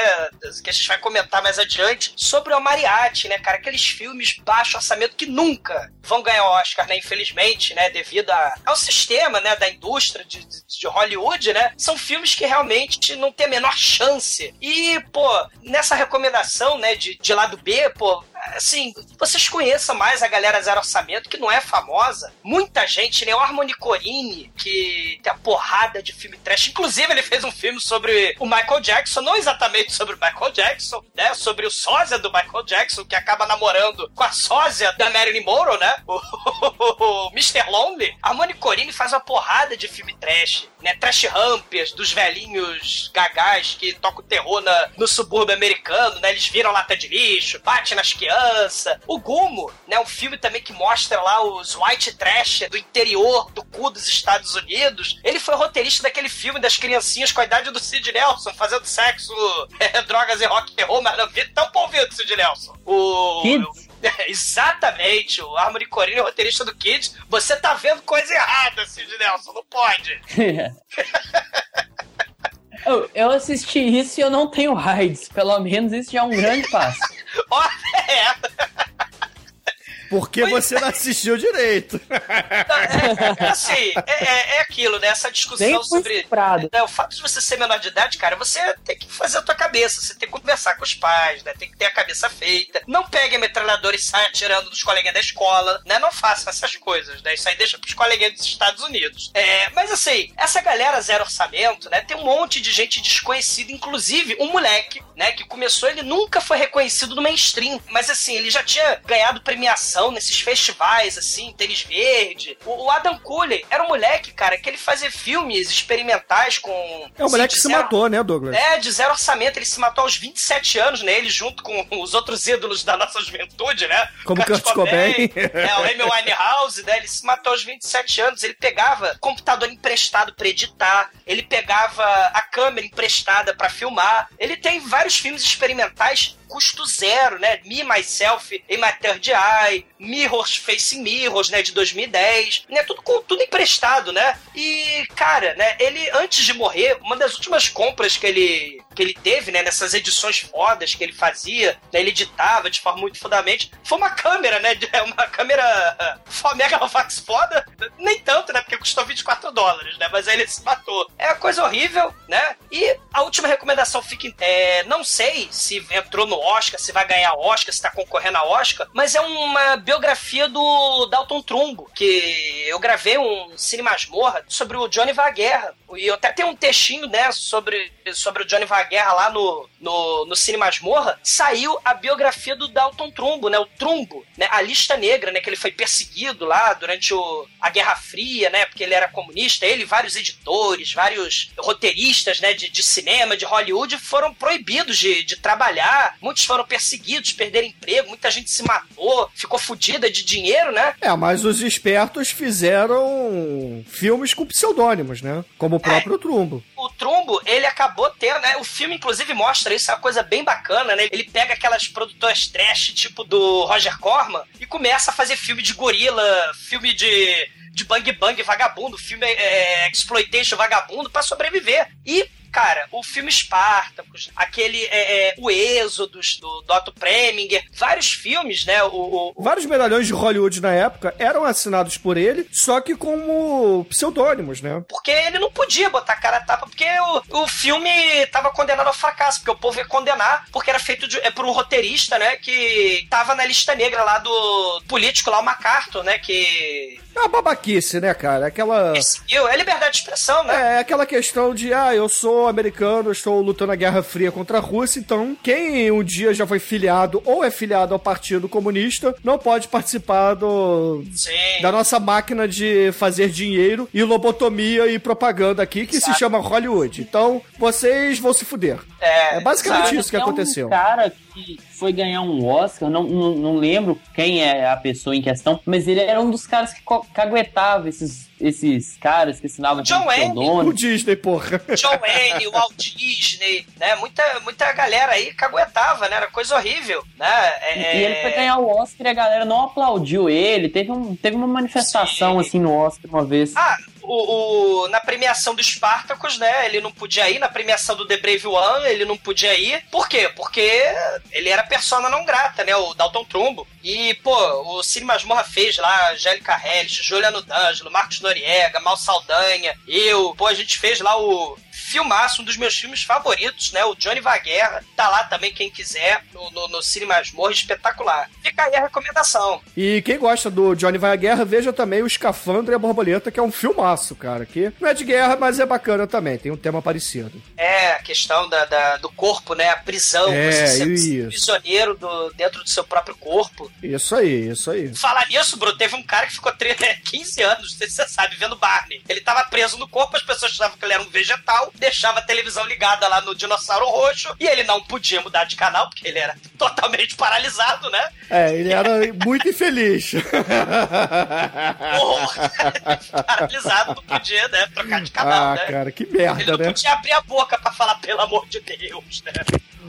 que a gente vai comentar mais adiante, sobre o Mariachi, né, cara, aqueles filmes baixo orçamento que nunca vão ganhar Oscar, né, infelizmente, né, devido a- ao sistema, né, da indústria de, de- de Hollywood, né, são filmes que realmente não tem a menor chance. E, pô, nessa recomendação, né, de, de lado B, pô, assim, vocês conheçam mais a galera Zero Orçamento, que não é famosa. Muita gente, né? O Harmony Corine, que tem a porrada de filme trash. Inclusive, ele fez um filme sobre o Michael Jackson, não exatamente sobre o Michael Jackson, né? Sobre o sósia do Michael Jackson, que acaba namorando com a sósia da Marilyn Monroe, né? O, Mr. Lonely. Harmony Corine faz uma porrada de filme trash, né? Trash rampers, dos velhinhos gagás que tocam terror na, no subúrbio americano, né? Eles viram lata de lixo, bate nas crianças. O Gumo, né? Um filme também que mostra lá os white trash do interior do cu dos Estados Unidos. Ele foi roteirista daquele filme das criancinhas com a idade do Sid Nelson, fazendo sexo, eh, drogas e rock and roll, mas não vi tão ouvido, Sid Nelson. O... Kids? Exatamente, o Harmony Corine, roteirista do Kids. Você tá vendo coisa errada, Sid Nelson, não pode. eu, assisti isso e eu não tenho AIDS. Pelo menos isso já é um grande passo. Ó, é. Porque você não assistiu direito. É, é, assim, é, é- é aquilo, né? Essa discussão Nem sobre. né, o fato de você ser menor de idade, cara, você tem que fazer a tua cabeça, você tem que conversar com os pais, né? Tem que ter a cabeça feita. Não pegue a metralhadora e saia atirando dos coleguinhas da escola, né? Não faça essas coisas, né? Isso aí deixa pros coleguinhas dos Estados Unidos. É, mas assim, essa galera zero orçamento, né? Tem um monte de gente desconhecida, inclusive um moleque, né? Que começou, ele nunca foi reconhecido no mainstream, mas assim, ele já tinha ganhado premiação nesses festivais, assim, tênis verde. O, o Adam Cooley era um moleque, cara, que ele fazia filmes experimentais com. É o moleque que de se zero- matou, né, Douglas? é, de zero orçamento. Ele se matou aos 27 anos, né? Ele junto com os outros ídolos da nossa juventude, né? Como Kurt Cobain. É, o Amy Winehouse, né? Ele se matou aos 27 anos. Ele pegava computador emprestado pra editar. Ele pegava a câmera emprestada pra filmar. Ele tem vários filmes experimentais custo zero, né? Me, Myself, In My Third Eye, Mirrors, Facing Mirrors, né? De 2010. Né? Tudo, com, tudo emprestado, né? E, cara, né? Ele, antes de morrer, uma das últimas compras que ele, que ele teve, né? Nessas edições fodas que ele fazia, né, ele editava de forma muito fodamente, foi uma câmera, né? de- Uma câmera uh, Megalovax foda. Nem tanto, né? Porque custou 24 dólares, né? Mas aí ele se matou. É uma coisa horrível, né? E a última recomendação fica... em- É, não sei se entrou no Oscar, se vai ganhar Oscar, se tá concorrendo a Oscar, mas é uma biografia do Dalton Trumbo, que eu gravei um Cine Masmorra sobre o Johnny Vaguerra. E eu até tenho um textinho, né, sobre, sobre o Johnny Vaguerra lá no, no, no Cine Masmorra. Saiu a biografia do Dalton Trumbo, né, o Trumbo, né, a lista negra, né, que ele foi perseguido lá durante o, a Guerra Fria, né, porque ele era comunista. Ele e vários editores, vários roteiristas, né, de, de cinema, de Hollywood, foram proibidos de, de trabalhar. Muitos foram perseguidos, perderam emprego, muita gente se matou, ficou fodida de dinheiro, né? É, mas os espertos fizeram filmes com pseudônimos, né? Como o próprio Trumbo. Trumbo, ele acabou tendo, né? O filme, inclusive, mostra isso, é uma coisa bem bacana, né? Ele pega aquelas produtoras trash, tipo do Roger Corman, e começa a fazer filme de gorila, filme de, de bang bang vagabundo, filme é, exploitation vagabundo pra sobreviver. E. Cara, o filme Spartacus, aquele, é, é, o Êxodos, do Dotto Preminger, vários filmes, né? O, o- Vários medalhões de Hollywood na época eram assinados por ele, só que como pseudônimos, né? Porque ele não podia botar a cara a tapa, porque o, o filme tava condenado ao fracasso, porque o povo ia condenar, porque era feito de, é, por um roteirista, né, que tava na lista negra lá do político lá, o MacArthur, né, que É uma babaquice, né, cara? Aquela. perseguiu, é liberdade de expressão, né? É aquela questão de, ah, eu sou americano, estou lutando a Guerra Fria contra a Rússia, então quem um dia já foi filiado ou é filiado ao Partido Comunista não pode participar do, Sim. da nossa máquina de fazer dinheiro e lobotomia e propaganda aqui que se Exato. chama Hollywood. Então vocês vão se fuder. É, É basicamente exato. isso que Tem aconteceu. um cara que foi ganhar um Oscar, não, não, não lembro quem é a pessoa em questão, mas ele era um dos caras que caguetava esses, esses caras que assinavam John com Wayne. O. Disney, porra. John Wayne, o Walt Disney, né? Muita, muita galera aí caguetava, né? Era coisa horrível, né? É, E ele foi ganhar o Oscar e a galera não aplaudiu ele. Teve, um, teve uma manifestação Sim. assim no Oscar uma vez. Ah, o, o- na premiação do Spartacus, né? Ele não podia ir. Na premiação do The Brave One, ele não podia ir. Por quê? Porque ele era persona não grata, né? O Dalton Trumbo. E, pô, o Cine Masmorra fez lá Angélica Hellish, Juliano D'Angelo, Marcos Noriega, Mal Saldanha, eu. Pô, a gente fez lá o filmaço, um dos meus filmes favoritos, né? O Johnny Vaguerra. Tá lá também, quem quiser, no, no, no Cine Masmorra, espetacular. Fica aí a recomendação. E quem gosta do Johnny Vai à Guerra, veja também o Escafandro e a Borboleta, que é um filmaço, cara. Que não é de guerra, mas é bacana também. Tem um tema parecido. É, a questão da, da- do corpo, né? A prisão, É, você isso. prisioneiro do, dentro do seu próprio corpo. Isso aí, isso aí. Falar nisso, Bruno, teve um cara que ficou tre- 15 anos, não sei se você sabe, vendo Barney. Ele tava preso no corpo, as pessoas achavam que ele era um vegetal, deixava a televisão ligada lá no dinossauro roxo, e ele não podia mudar de canal, porque ele era totalmente paralisado, né? É, ele era muito infeliz. Ou paralisado, não podia, né? Trocar de canal, ah, né? cara, que Ele merda, não né? podia abrir a boca pra falar, pelo amor de Deus, né?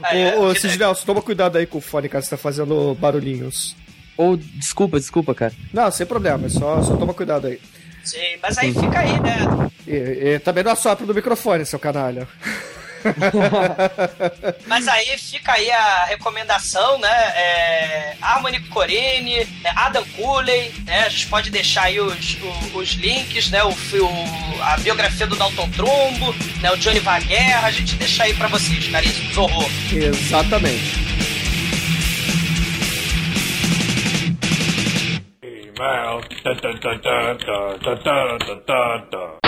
Aí, é, Ô, ô vida- Cisne Nelson, toma cuidado aí com o fone, cara, você tá fazendo barulhinhos. Ou, desculpa, desculpa, cara. Não, sem problema, só, só toma cuidado aí. Sim, mas aí fica aí, né? E, e também não assopra no microfone, seu canalha. Mas aí fica aí a recomendação, né? É, Harmony Corine, é, Adam Cooley, né? A gente pode deixar aí os, os, os links, né? O, o- a biografia do Dalton Trumbo, né? O Johnny Vaguerra, a gente deixa aí pra vocês, caríssimos. Horror. Exatamente. Dun, dun, dun, dun, dun, dun, dun, dun, dun.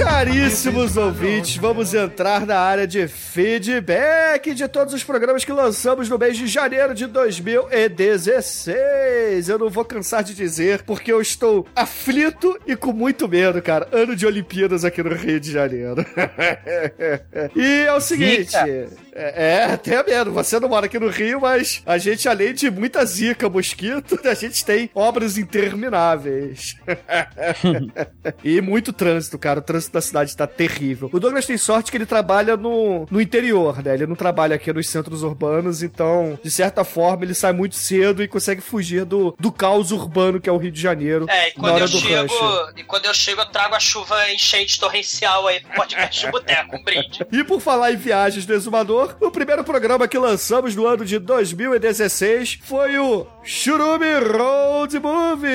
Caríssimos ouvintes, vamos entrar na área de feedback de todos os programas que lançamos no mês de janeiro de 2016. Eu não vou cansar de dizer, porque eu estou aflito e com muito medo, cara. Ano de Olimpíadas aqui no Rio de Janeiro. e é o seguinte. É, é, até medo. Você não mora aqui no Rio, mas a gente, além de muita zica, mosquito, a gente tem obras intermináveis. e muito trânsito, cara. O trânsito da cidade tá terrível. O Douglas tem sorte que ele trabalha no, no interior, né? Ele não trabalha aqui nos centros urbanos, então, de certa forma, ele sai muito cedo e consegue fugir do, do caos urbano que é o Rio de Janeiro É, e quando eu chego. rush. E quando eu chego, eu trago a chuva enchente torrencial aí pro podcast de boteco, um brinde. E por falar em viagens do Exumador, o primeiro programa que lançamos no ano de 2016 foi o Churume Road Movies.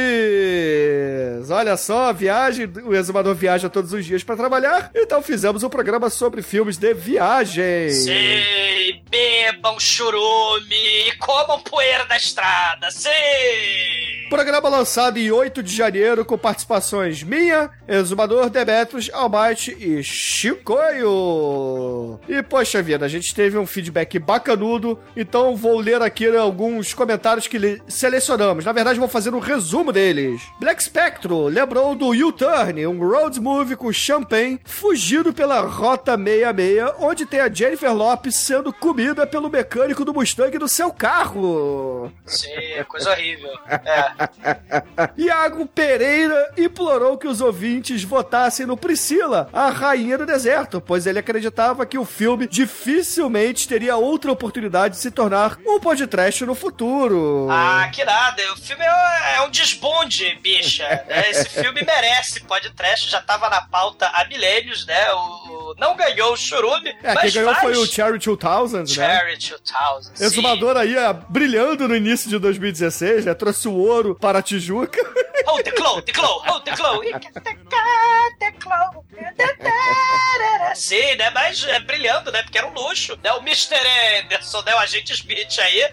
Olha só, a viagem, o Exumador viaja todos os dias para trabalhar, então fizemos um programa sobre filmes de viagem. Sim, bebam churume e comam poeira da estrada, sim! Programa lançado em 8 de janeiro com participações minha, Exumador, Demetrius, Almighty e Chicoio. E poxa vida, a gente teve um feedback bacanudo, então vou ler aqui alguns comentários que le- selecionamos. Na verdade, vou fazer um resumo deles. Black Spectro lembrou do U-Turn, um road movie com Champagne fugido pela Rota 66, onde tem a Jennifer Lopes sendo comida pelo mecânico do Mustang do seu carro. Sim, é coisa horrível. É. Iago Pereira implorou que os ouvintes votassem no Priscila, a rainha do deserto, pois ele acreditava que o filme dificilmente teria outra oportunidade de se tornar um podcast no futuro. Ah, que nada. O filme é, é um desbonde, bicha. É, Esse filme merece podcast, já tava na pauta há milênios, né? O, o- não ganhou o churume, é, mas quem ganhou faz foi o Cherry 2000, né? Cherry 2000. sim. Exumador aí, é, brilhando no início de 2016, né? Trouxe o ouro para a Tijuca. Hold the claw, the claw, hold the claw. Sim, né? Mas é brilhando, né? Porque era um luxo. Né? O Mr. Anderson, né? O agente Smith aí.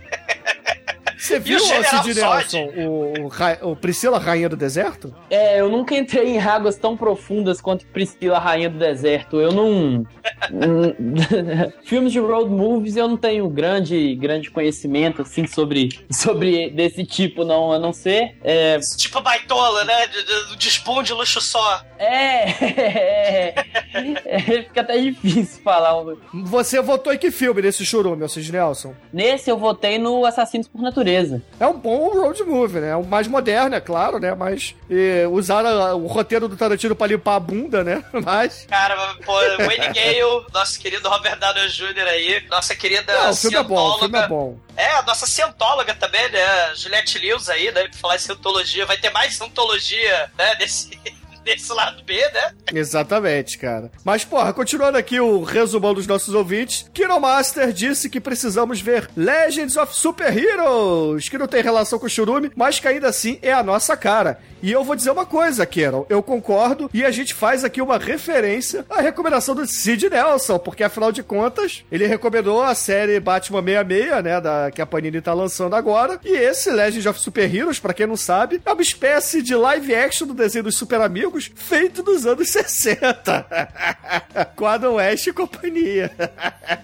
Você viu, o General Cid? Nelson, o, o, o Priscila, rainha do deserto? É, eu nunca entrei em águas tão profundas quanto Priscila, Rainha do Deserto. Eu não. Filmes de road movies eu não tenho grande, grande conhecimento, assim, sobre, sobre desse tipo, não. A não ser. É. Tipo baitola, né? De, de, de desponde luxo só. É, é, é, Fica até difícil falar. Você votou em que filme nesse churume, Cid Nelson? Nesse eu votei no Assassinos por Natureza. É um bom road movie, né? É um mais moderno, é claro, né? Mas e, usaram o roteiro do Tarantino pra limpar a bunda, né? Mas. Cara, pô, Wayne Gale, nosso querido Robert Downey Jr. aí, nossa querida Não, o filme é bom, o filme é bom. É, a nossa cientóloga também, né? Juliette Lewis aí, né? Pra falar em cientologia. Vai ter mais cientologia, né? Desse, desse lado B, né? Exatamente, cara. Mas, porra, continuando aqui o resumão dos nossos ouvintes, Kino Master disse que precisamos ver Legends of Super Heroes, que não tem relação com o Churume, mas que ainda assim é a nossa cara. E eu vou dizer uma coisa, Keron, eu concordo, e a gente faz aqui uma referência à recomendação do Sid Nelson, porque afinal de contas, ele recomendou a série Batman 66, né, da, que a Panini tá lançando agora, e esse Legends of Super Heroes, pra quem não sabe, é uma espécie de live action do desenho dos Super Amigos, feito nos anos 60. Com Adam West e companhia.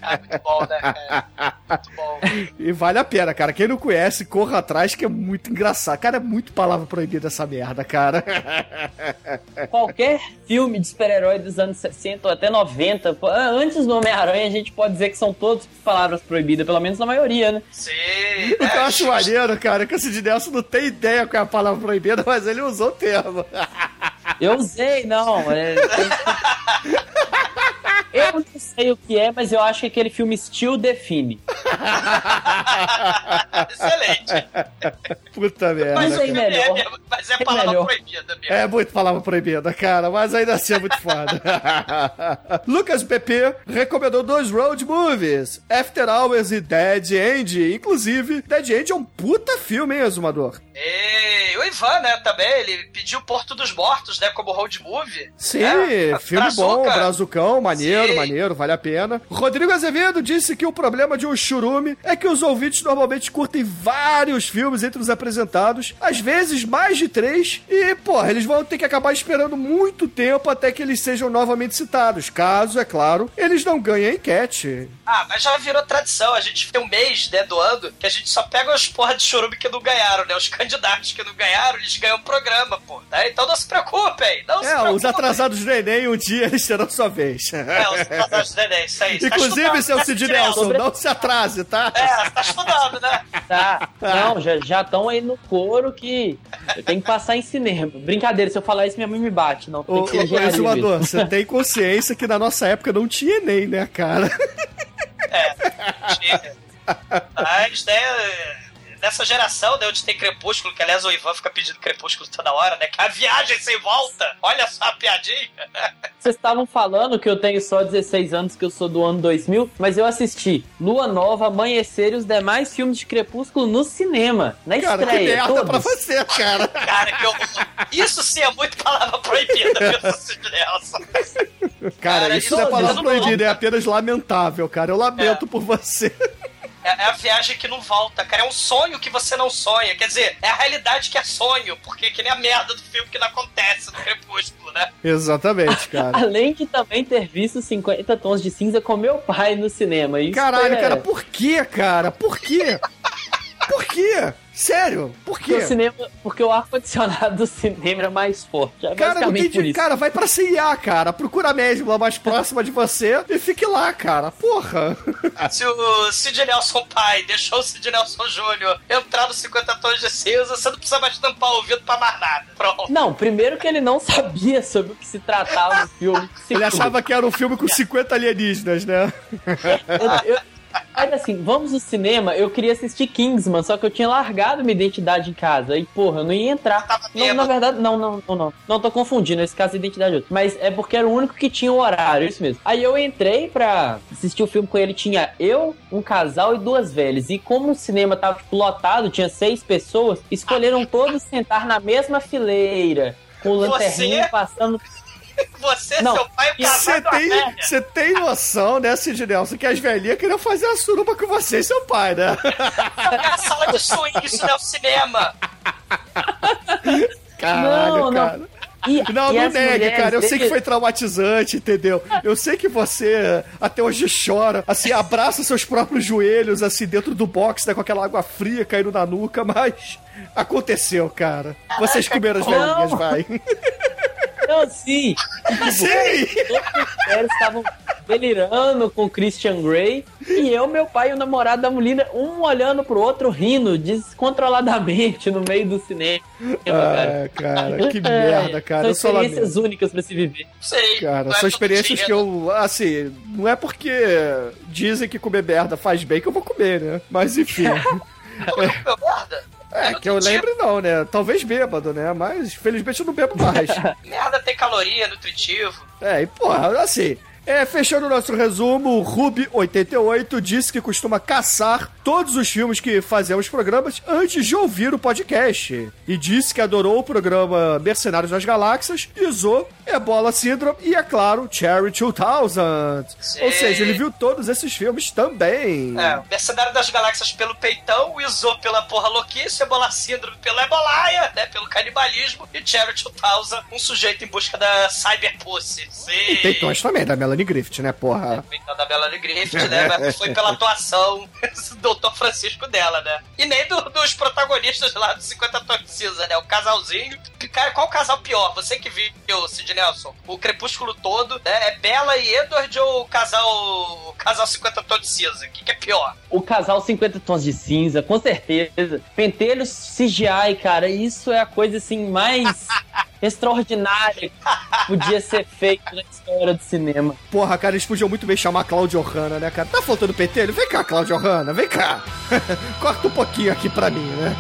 Ah, muito bom, né? cara? Muito bom. E vale a pena, cara. Quem não conhece, corra atrás, que é muito engraçado. Cara, é muito palavra proibida essa merda, cara. Qualquer filme de super-herói dos anos 60 ou até 90, pô, antes do Homem-Aranha, a gente pode dizer que são todos palavras proibidas, pelo menos na maioria, né? Sim. O que eu é, acho maneiro, cara, que o Sid Nelson não tem ideia qual é a palavra proibida, mas ele usou o termo. Eu usei, não. é- Eu não sei o que é, mas eu acho que aquele filme Still define. Excelente. Puta merda. Mas aí, melhor. É, mas é É palavra melhor. proibida mesmo. É muito palavra proibida, cara, mas ainda assim é muito foda. Lucas PP recomendou dois road movies, After Hours e Dead End. Inclusive, Dead End é um puta filme, hein, Azumador? E o Ivan, né, também, ele pediu Porto dos Mortos, né, como road movie. Sim, É, filme Brazuca. bom, brazucão, maneiro, Sim. Maneiro, vale a pena. Rodrigo Azevedo disse que o problema de um churume é que os ouvintes normalmente curtem vários filmes entre os apresentados, às vezes mais de três, e, porra, eles vão ter que acabar esperando muito tempo até que eles sejam novamente citados, caso, é claro, eles não ganhem a enquete. Ah, mas já virou tradição. A gente tem um mês, né, do ano, que a gente só pega os porra de chorume que não ganharam, né? Os candidatos que não ganharam, eles ganham o programa, pô. Né? Então não se preocupem. Não se É, preocupem. os atrasados do Enem, um dia eles terão sua vez. É, os atrasados do Enem, isso aí. Tá Inclusive, estudando, seu né, Cid Nelson, não se atrase, tá? É, você tá estudando, né? Tá. Não, já estão aí no couro que eu tenho que passar em cinema. Brincadeira, se eu falar isso, minha mãe me bate. Não, tem Ô, que ser Exumador, você tem consciência que na nossa época não tinha Enem, né, cara? Chega. Mas, né, nessa geração, né, onde tem Crepúsculo, que aliás o Ivan fica pedindo Crepúsculo toda hora, né? Que é a viagem sem volta. Olha só a piadinha. Vocês estavam falando que eu tenho só 16 anos, que eu sou do ano 2000, mas eu assisti Lua Nova, Amanhecer e os demais filmes de Crepúsculo no cinema, na Cara, que estreia. merda todos. pra você, cara. Cara, que eu... Isso sim é muito palavra proibida, Nelson? Cara, Cara, isso não é palavra isso- proibida, é apenas lamentável, cara. Eu lamento por você. É, é a viagem que não volta, cara. É um sonho que você não sonha. Quer dizer, é a realidade que é sonho, porque que nem a merda do filme que não acontece no Crepúsculo, né? Exatamente, cara. Além de também ter visto 50 tons de cinza com meu pai no cinema. Isso Caralho, é... cara, por quê, cara? Por quê? Por quê? Sério? Por Porque quê? o cinema, porque o ar-condicionado do cinema é mais forte. É Cara, não tem de... Cara, vai pra CIA, cara. Procura mesmo a mais próxima de você e fique lá, cara. Porra. Se o Sid Nelson pai deixou o Sid Nelson Júnior entrar nos 50 tons de cinza, você não precisa mais tampar o ouvido pra mais nada. Pronto. Não, primeiro que ele não sabia sobre o que se tratava o filme. Ele achava que era um filme com 50 alienígenas, né? Eu, eu, mas assim, vamos no cinema, eu queria assistir Kingsman, só que eu tinha largado minha identidade em casa. E, porra, eu não ia entrar. Não, na verdade, não, não, não, não. Não tô confundindo, esse caso é identidade outra. Mas é porque era o único que tinha o horário, isso mesmo. Aí eu entrei pra assistir o filme com ele, tinha eu, um casal e duas velhas. E como o cinema tava tipo, lotado, tinha seis pessoas, escolheram todos sentar na mesma fileira. Com o lanterninho passando. Você, Não. seu pai e o Você da tem, você tem noção, né, Sid Nelson, que as velhinhas queriam fazer a suruba com você e seu pai, né? É a sala de swing, isso não é o cinema. Caralho, Não, não. cara. E, Não, e não negue, mulheres cara. Eu sei que dele- foi traumatizante, entendeu? Eu sei que você até hoje chora, assim, abraça seus próprios joelhos, assim, dentro do box, né, com aquela água fria caindo na nuca, mas aconteceu, cara. Vocês comeram as Não. velhinhas, vai. Não, sim. Sim! Todos os mulheres estavam delirando com Christian Grey. E eu, meu pai e o namorado da mulher, um olhando pro outro, rindo descontroladamente no meio do cinema. cara. Ah, cara, que merda, cara. São Eu experiências únicas pra se viver. Sei. Cara, é são experiências que eu, assim, não é porque dizem que comer merda faz bem que eu vou comer, né? Mas enfim. Merda. É, que eu lembre não, né? Talvez bêbado, né? Mas felizmente eu não bebo mais. Merda tem caloria, nutritivo. É, e porra, assim. É, fechando o nosso resumo, o Ruby88 disse que costuma caçar todos os filmes que fazemos programas antes de ouvir o podcast. E disse que adorou o programa Mercenários das Galáxias, Iso, Ebola Syndrome e, é claro, Cherry 2000. Sim. Ou seja, ele viu todos esses filmes também. É, o Mercenário das Galáxias pelo peitão, o pela porra louquice, Ebola Síndrome pela ebolaia, né, pelo canibalismo, e Cherry 2000, um sujeito em busca da Cyberpussy. Sim. E peitões também, da Melanie Griffith, né, porra? Peitão da Melanie Griffith, né? Mas foi pela atuação do Dr. Francisco dela, né? E nem do- dos protagonistas lá do 50 Tons de Cinza, né? O casalzinho. Cara, qual casal pior? Você que viu, Sid Nelson, o Crepúsculo todo, né? É Bella e Edward ou o casal, o casal 50 Tons de Cinza? O que, que é pior? O casal 50 tons de cinza, com certeza. Pentelhos CGI, cara, isso é a coisa assim mais extraordinária que podia ser feita na história do cinema. Porra, cara, eles podiam muito bem chamar Claudio Hanna, né, cara? Tá faltando pentelho? Vem cá, Claudio Hanna, vem cá. Corta um pouquinho aqui pra mim, né?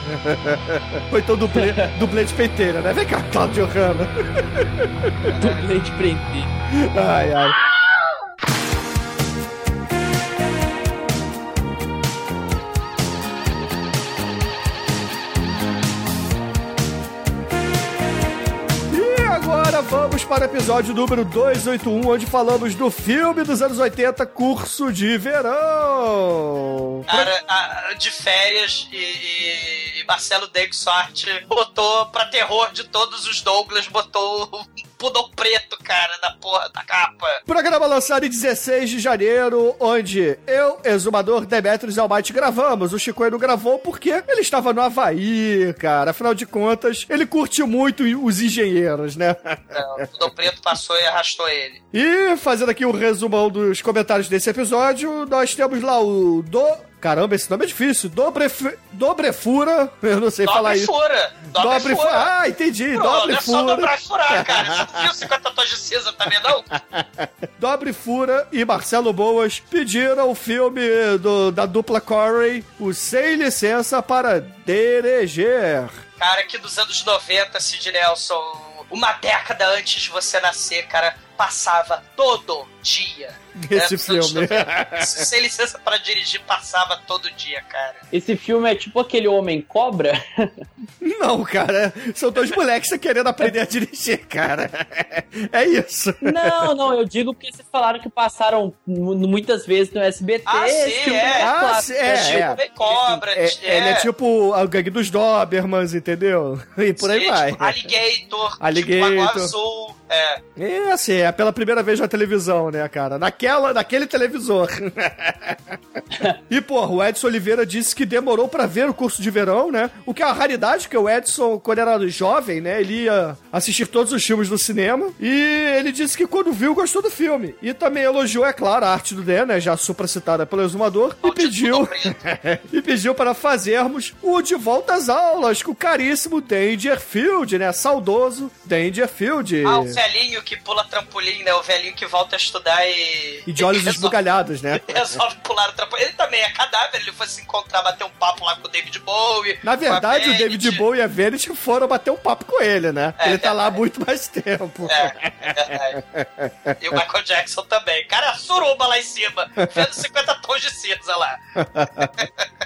Ou então dublê, dublê de penteira, né? Vem cá, Claudio Hanna. Dublê de prender. Ai, ai. Agora vamos para o episódio número 281, onde falamos do filme dos anos 80, Curso de Verão. Cara, a- de férias e, e- Marcelo Dexort botou pra terror de todos os Douglas, botou um pudor preto, cara, na porra da capa. Programa lançado em 16 de janeiro, onde eu, Exumador, Demetrius e Almighty gravamos. O Chico não gravou porque ele estava no Havaí, cara. Afinal de contas, ele curte muito os engenheiros, né? É, o preto passou e arrastou ele. E fazendo aqui o resumão dos comentários desse episódio, nós temos lá o Do. Caramba, esse nome é difícil. Dobref... Dobrefura. Eu não sei falar Dobre isso. fura. Dobre, Dobre fura. fura. Ah, entendi. Pô, Dobre não é só dobrar e furar, cara. Você não viu 50 tons de cinza também, não? Dobre Fura e Marcelo Boas pediram o filme do- da dupla Corey, o Sem Licença para Dereger. Cara, que dos anos 90, Sid Nelson, uma década antes de você nascer, cara, passava todo dia. Esse anos filme. 90. Sem licença pra dirigir, passava todo dia, cara. Esse filme é tipo aquele Homem Cobra. Não, cara, são dois moleques querendo aprender a dirigir, cara. É isso. Não, não, eu digo porque vocês falaram que passaram mu- muitas vezes no SBT. Ah, esse sim, filme é. Ah, sim, é, Tipo, é. vem cobra, É, Ele é tipo a gangue dos Dobermans, entendeu? E por aí sim, vai. tipo, Alligator, Alligator. tipo Azul, é. É assim, é pela primeira vez na televisão, né, cara? Naquela, naquele televisor. e, porra, o Edson Oliveira disse que demorou pra ver o curso de verão, né? O que é uma raridade, porque o Edson, quando era jovem, né, ele ia assistir todos os filmes do cinema. E ele disse que quando viu, gostou do filme. E também elogiou, é claro, a arte do Dan, né? Já supracitada pelo exumador. E pediu. e pediu para fazermos o De Volta às Aulas com o caríssimo Dangerfield, né? Saudoso Dangerfield. Ah, o velhinho que pula trampolim, né? O velhinho que volta a estudar e. E de olhos resolve- esbugalhados, né? Resolve pular o trampolim. Ele também é cadáver, ele foi se encontrar, bater um papo lá com o David Bowie. Na verdade, o David. Bowie e a Vanity foram bater um papo com ele, né? É, ele tá lá há muito mais tempo. É, é. E o Michael Jackson também. Cara, suruba lá em cima, vendo 50 tons de cinza lá.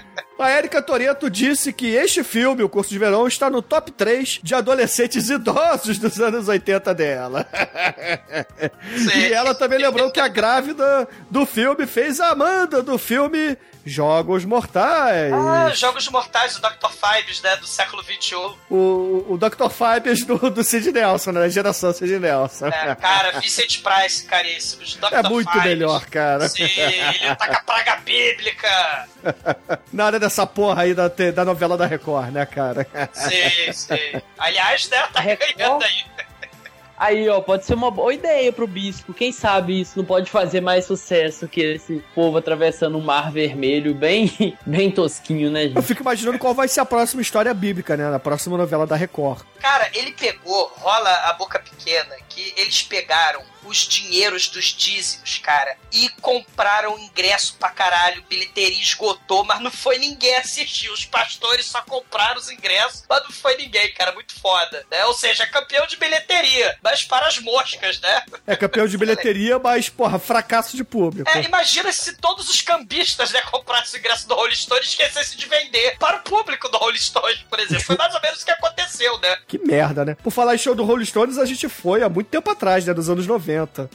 A Erika Toreto disse que este filme, O Curso de Verão, está no top 3 de adolescentes idosos dos anos 80 dela. Sim. E ela também lembrou que a grávida do filme fez a Amanda do filme Jogos Mortais. Ah, Jogos Mortais do Dr. Fibes, né? Do século XXI. O, o Dr. Fibes do, do Sid Nelson, né? Geração Sid Nelson. É, cara, Vicente Price, caríssimos. Dr. É muito Fibes. melhor, cara. Sim, ele tá com a praga bíblica. Nada dessa porra aí da, da novela da Record, né, cara? Sim, sim. Aliás, né? Tá Record? ganhando aí. Aí, ó, pode ser uma boa ideia pro bispo. Quem sabe isso não pode fazer mais sucesso que esse povo atravessando um mar vermelho bem, bem tosquinho, né, Eu gente? fico imaginando qual vai ser a próxima história bíblica, né? Na próxima novela da Record. Cara, ele pegou, rola a boca pequena, que eles pegaram os dinheiros dos dízimos, cara, e compraram ingresso pra caralho, bilheteria esgotou, mas não foi ninguém assistir. Os pastores só compraram os ingressos, mas não foi ninguém, cara, muito foda, né? Ou seja, campeão de bilheteria, mas para as moscas, né? É campeão de bilheteria, mas, porra, fracasso de público. É, imagina se todos os cambistas, né, comprassem o ingresso do Rolling Stone e esquecessem de vender para o público do Rolling Stone, por exemplo. Foi mais ou menos o que aconteceu, né? Que merda, né? Por falar em show do Rolling Stones, a gente foi há muito tempo atrás, né? Dos anos 90.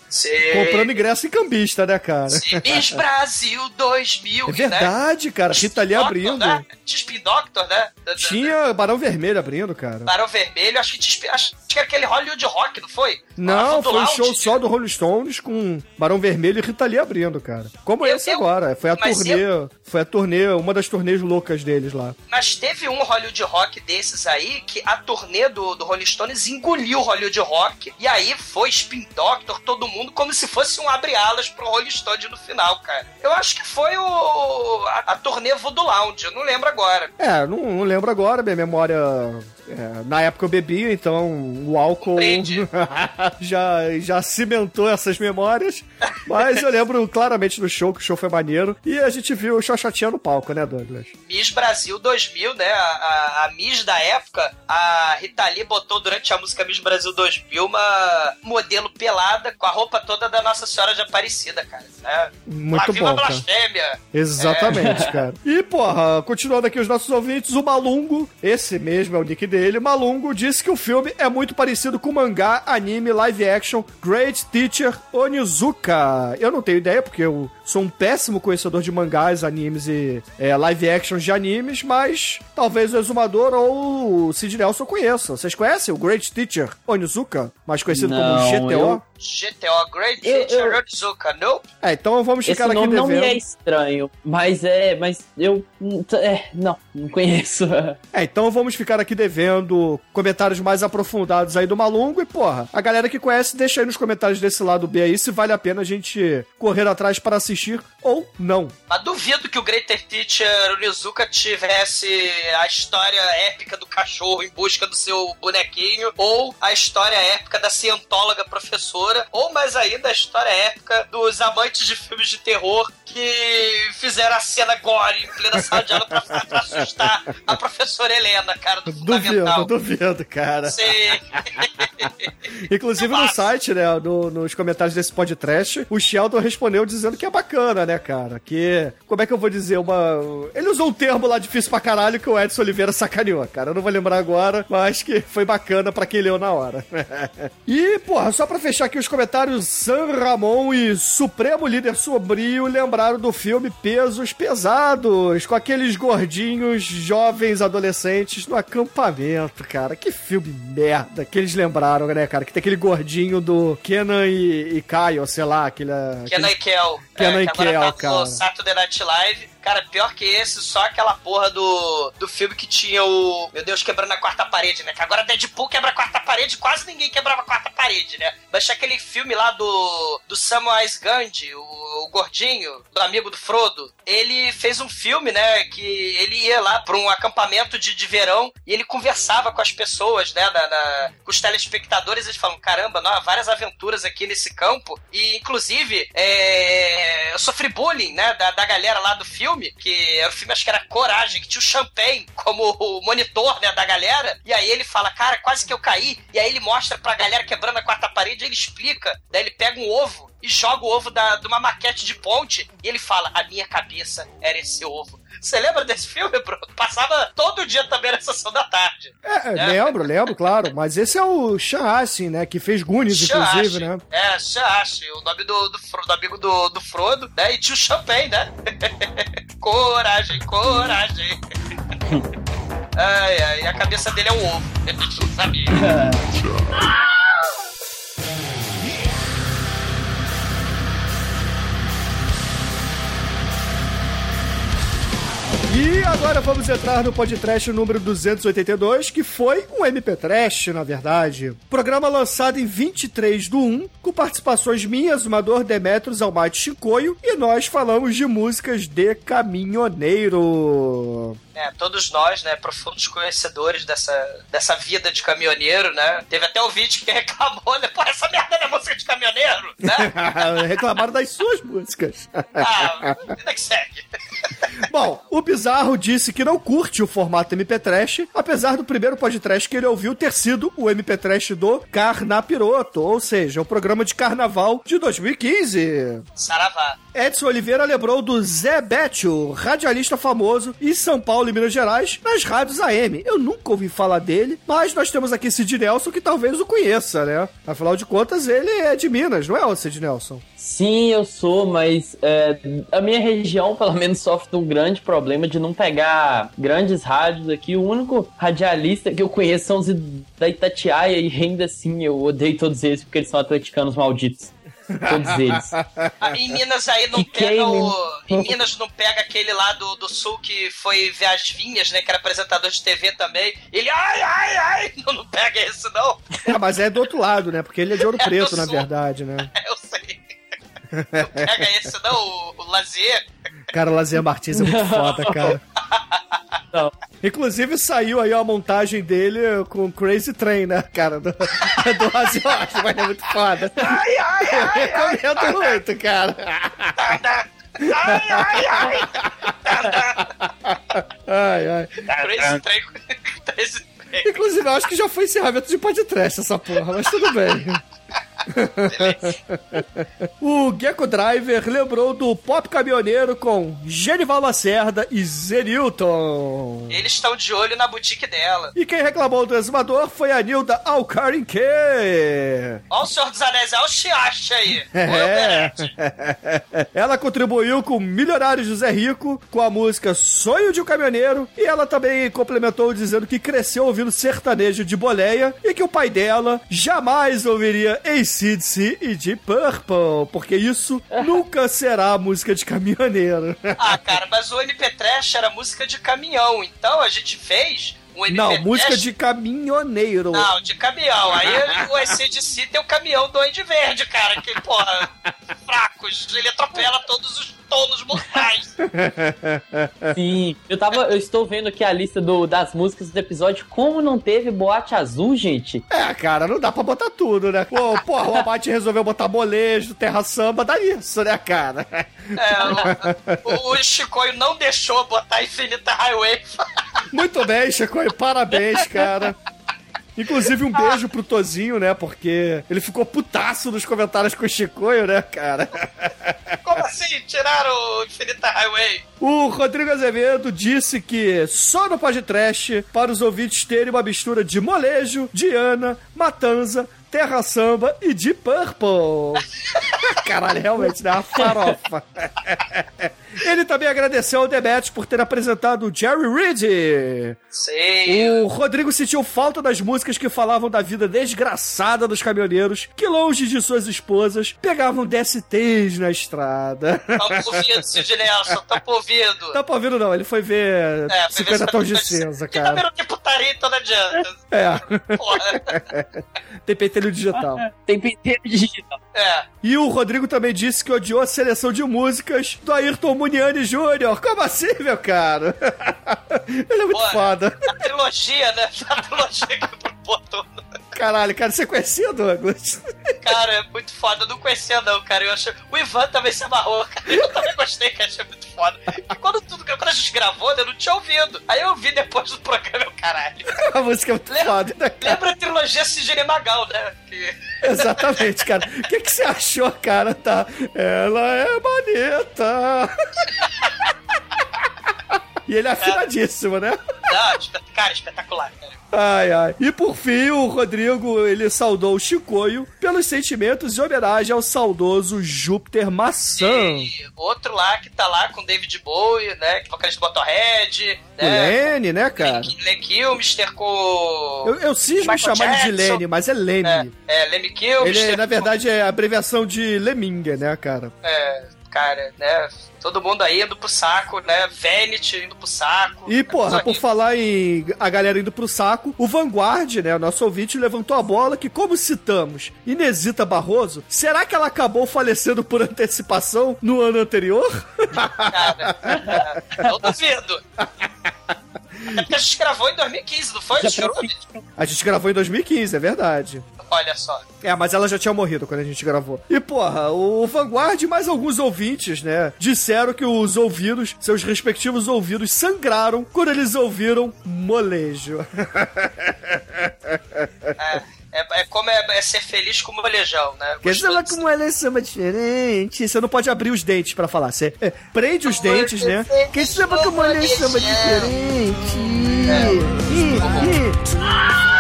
Sim. Comprando ingresso em cambista, né, cara? Sim, Miss Brasil 2000, É verdade, cara. Rita Lee abrindo. Né? Tinha Spin Doctor, né? Tinha Barão Vermelho abrindo, cara. Barão Vermelho, acho que, tinha, acho que era aquele Hollywood Rock, não foi? Não, foi um show só do Rolling Stones com Barão Vermelho e Rita Lee abrindo, cara. Como Eu- esse eu- agora. Foi a turnê. Foi a turnê, uma das turnês loucas deles lá. Mas teve um Hollywood Rock desses aí que a turnê do, do Rolling Stones engoliu o Hollywood Rock e aí foi Spin Doctor, todo mundo, como se fosse um abre-alas pro Rolling Stone no final, cara. Eu acho que foi o a, a turnê Voodoo Lounge, eu não lembro agora. É, não, não lembro agora, minha memória É, na época eu bebia, então o álcool já, já cimentou essas memórias. Mas eu lembro claramente do show, que o show foi maneiro. E a gente viu o Xoxotinha no palco, né, Douglas? Miss Brasil 2000, né? A, a, a Miss da época, a Rita Lee botou durante a música Miss Brasil 2000 uma modelo pelada com a roupa toda da Nossa Senhora de Aparecida, cara. Né? Muito bom, cara. blasfêmia! Exatamente, cara. E, porra, continuando aqui os nossos ouvintes, o Malungo, esse mesmo é o nick dele, Malungo disse que o filme é muito parecido com o mangá, anime, live action Great Teacher Onizuka. Eu não tenho ideia, porque eu sou um péssimo conhecedor de mangás, animes e é, live actions de animes, mas talvez o Exumador ou o Sid Nelson conheçam. Vocês conhecem o Great Teacher Onizuka? Mais conhecido Não, como GTO? eu- GTO, Great Eu- Teacher eu- Onizuka, nope. É, então vamos Esse ficar aqui nome não me devendo. é estranho, mas é. Mas eu. É, não, não conheço. É, então vamos ficar aqui devendo comentários mais aprofundados aí do Malungo. E, porra, a galera que conhece, deixa aí nos comentários desse lado B aí se vale a pena a gente correr atrás para assistir ou não. Mas duvido que o Greater Teacher Onizuka tivesse a história épica do cachorro em busca do seu bonequinho, ou a história épica da cientóloga professora, ou mais ainda a história épica dos amantes de filmes de terror que fizeram a cena gore em plena sala de aula pra, pra assustar a professora Helena, cara, do Duvido, fundamental. duvido, cara. Sim. Inclusive no site, né, no- nos comentários desse podcast, o Sheldon respondeu dizendo que é bacana, né, cara? Que, como é que eu vou dizer, uma... Ele usou um termo lá difícil pra caralho que o Edson Oliveira sacaneou, cara. Eu não vou lembrar agora, mas que foi bacana pra quem leu na hora. e, porra, só pra fechar aqui os comentários, San Ramon e Supremo Líder Sombrio lembraram do filme Pesos Pesados, com aqueles gordinhos jovens adolescentes no acampamento, cara. Que filme merda que eles lembraram, né, cara? Que tem aquele gordinho do Kenan e, e Kyle, sei lá, aquele... Kenan e Kel. Kenan é, e Kel, tá cara. Saturday Night Live. Cara, pior que esse, só aquela porra do, do filme que tinha o. Meu Deus, quebrando a quarta parede, né? Que agora Deadpool quebra a quarta parede, quase ninguém quebrava a quarta parede, né? Mas tinha aquele filme lá do. do Samwise Gandhi, o, o gordinho, do amigo do Frodo. Ele fez um filme, né? Que ele ia lá pra um acampamento de, de verão e ele conversava com as pessoas, né? Na, na- com os telespectadores. Eles falam: caramba, não, há várias aventuras aqui nesse campo. E, inclusive, é, eu sofri bullying, né? Da, da galera lá do filme, que era o filme, acho que era Coragem, que tinha o Champagne como o monitor, né? Da galera. E aí ele fala: cara, quase que eu caí. E aí ele mostra pra galera quebrando a quarta parede, ele explica. Daí ele pega um ovo e joga o ovo da, de uma maquete de ponte e ele fala: A minha cabeça era esse ovo. Você lembra desse filme, Bruno? Passava todo dia também na sessão da tarde. É, lembro, lembro, claro. Mas esse é o Sean Astin, né? Que fez Goonies, inclusive, Shashi. né? É, Shashi, o nome do, do, do amigo do, do Frodo, né? E tinha o Champagne, né? coragem, coragem. ai, ai, a cabeça dele é um ovo. Gente não sabia. E agora vamos entrar no podcast número 282, que foi um MP Trash, na verdade. Programa lançado em 23 do 1, com participações minhas, Zumador Demetrios, Almighty Chicoio, e nós falamos de músicas de caminhoneiro. É, todos nós, né, profundos conhecedores dessa, dessa vida de caminhoneiro, né? Teve até o vídeo que reclamou, né? Pô, essa merda não é música de caminhoneiro, né? Reclamaram das suas músicas. Ah, vida que segue. Bom, o Bizarro disse que não curte o formato MP Trash, apesar do primeiro podcast que ele ouviu ter sido o MP Trash do Carnapiroto, ou seja, o programa de carnaval de 2015. Saravá. Edson Oliveira lembrou do Zé Bétio, radialista famoso em São Paulo e Minas Gerais, nas rádios AM. Eu nunca ouvi falar dele, mas nós temos aqui Sid Nelson que talvez o conheça, né? Afinal de contas, ele é de Minas, não é, o Sid Nelson? Sim, eu sou, mas é, a minha região, pelo menos, sofre um grande problema de não pegar grandes rádios aqui. O único radialista que eu conheço são os da Itatiaia e ainda assim eu odeio todos eles porque eles são atleticanos malditos. Todos eles. Ah, Em Minas aí não Que pega o. Em Minas não pega aquele lá do, do sul que foi ver as vinhas, né? Que era apresentador de TV também. Ele, ai, ai, ai! Não, não pega esse, não. É, mas é do outro lado, né? Porque ele é de Ouro É Preto, na sul. verdade, né? Eu sei. Não pega esse, não, o, o Lazier. Cara, o Lazier Martins é muito foda, cara. Não. Inclusive saiu aí a montagem dele com Crazy Train, né, cara? Do, do Ozzy Osbourne, é muito foda. Ai, ai, Eu ai, ai. recomendo muito, cara. Ai, ai, ai. Ai, ai. Crazy Train. Crazy Train. Inclusive, eu acho que já foi encerramento de podcast essa porra, mas tudo bem. O Gecko Driver lembrou do Pop Caminhoneiro com Genival Lacerda e Zenilton. Eles estão de olho na boutique dela. E quem reclamou do exumador foi a Nilda Alcarinque. Olha o Senhor dos Anéis, olha o Chiache aí. É. ela contribuiu com Milionários José Rico, com a música Sonho de um Caminhoneiro, e ela também complementou dizendo que cresceu ouvindo sertanejo de boleia e que o pai dela jamais ouviria ACDC e Deep Purple, porque isso nunca será música de caminhoneiro. Ah, cara, mas o MP Trash era música de caminhão, então a gente fez Não, música de caminhoneiro. Não, de caminhão. Aí o ACDC tem o caminhão do Andy Verde, cara, que, porra, fracos. Ele atropela todos os tonos mortais. Sim, eu tava. Eu estou vendo aqui a lista do, das músicas do episódio. Como não teve boate azul, gente? É, cara, não dá pra botar tudo, né? Pô, porra, o Abate resolveu botar molejo, terra samba, dá isso, né, cara? É, o, o Chicoio não deixou botar Infinita Highway. Muito bem, Chicoio, parabéns, cara. Inclusive, um beijo pro Tozinho, né? Porque ele ficou putaço nos comentários com o Chicoio, né, cara? Como assim? Tiraram o Infinita Highway? O Rodrigo Azevedo disse que só no podcast para os ouvintes terem uma mistura de molejo, Diana, Matanza, Terra Samba e de Purple. Caralho, realmente, né? Uma farofa. Ele também agradeceu ao Demet por ter apresentado o Jerry Reed. Sei. O Rodrigo sentiu falta das músicas que falavam da vida desgraçada dos caminhoneiros que, longe de suas esposas, pegavam DSTs na estrada. Tamo ouvindo, Sid Nelson, tamo ouvindo. Tá pra ouvindo, não. Ele foi ver É, foi 50 ver tons de cinza, Que cara. número de putaria então não adianta. É, Porra. tem pentelho digital. Tem penteiro digital. É. E o Rodrigo também disse que odiou a seleção de músicas do Ayrton Muniani Jr. Como assim, meu cara? Ele é muito Porra. foda. A trilogia, né? A trilogia que Caralho, cara, você conhecia, Douglas? Cara, é muito foda. Eu não conhecia, não, cara. Eu achei... O Ivan também se amarrou, cara. Eu também gostei, cara. Achei muito foda. E quando, tudo... quando a gente gravou, né, eu não tinha ouvido. Aí eu vi depois do programa, eu, caralho. A música é muito Lembra- foda, né? Lembra a trilogia Sigene Magal, né? Que... Exatamente, cara. O que, que você achou, cara? Tá. Ela é bonita. E ele é afinadíssimo, né? Não, cara, espetacular, cara. Ai, ai. E por fim, o Rodrigo, ele saudou o Chicoio pelos sentimentos em homenagem ao saudoso Júpiter Maçã. E outro lá que tá lá com David Bowie, né? Que é vocalista do Motorhead, O né? Lene, né, cara? Len Kilmister com. Eu, eu cismo Michael chamar ele de. Lene, mas é Lene. É, é Lemmy Kilmister. Ele, na verdade, é a abreviação de Leminga, né, cara? É, cara, né? Todo mundo aí indo pro saco, né? Vanity indo pro saco. E, porra, por falar em a galera indo pro saco, o Vanguard, né, o nosso ouvinte, levantou a bola que, como citamos Inesita Barroso, será que ela acabou falecendo por antecipação no ano anterior? Cara, eu duvido. É porque a gente gravou em 2015, não foi? Já? A gente gravou em 2015, é verdade. Olha só. É, mas ela já tinha morrido quando a gente gravou. E, porra, o Vanguard e mais alguns ouvintes, né, disseram que os ouvidos, seus respectivos ouvidos, sangraram quando eles ouviram molejo. É, é, é como é, é ser feliz com o molejão, né? Porque Gostou ela de- com uma eleição diferente. Você não pode abrir os dentes pra falar. Você é, prende os dentes, né? Quem sabe com uma eleição diferente. Ih, ih.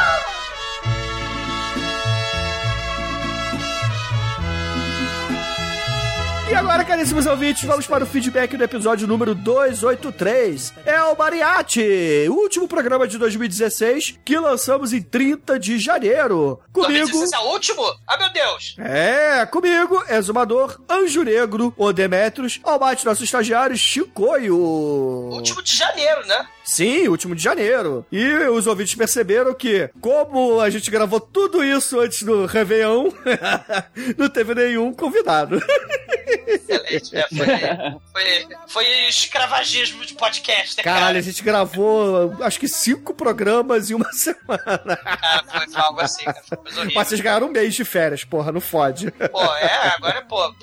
E agora, caríssimos ouvintes, vamos para o feedback do episódio número 283. É o Mariachi, o último programa de 2016 que lançamos em 30 de janeiro. Comigo. 2016 é o último? Ah, meu Deus! É, comigo, Exumador, Anjo Negro, o Demetrios, Albate, nosso estagiário, Chicoio. Último de janeiro, né? Sim, último de janeiro. E os ouvintes perceberam que, como a gente gravou tudo isso antes do Réveillon, não teve nenhum convidado. Excelente. É, foi, foi, foi escravagismo de podcast, né, Caralho, a gente gravou acho que cinco programas em uma semana. Cara, foi, foi algo assim, cara. Foi horrível. Mas vocês ganharam um mês de férias, porra, não fode. Pô, é, agora, pô,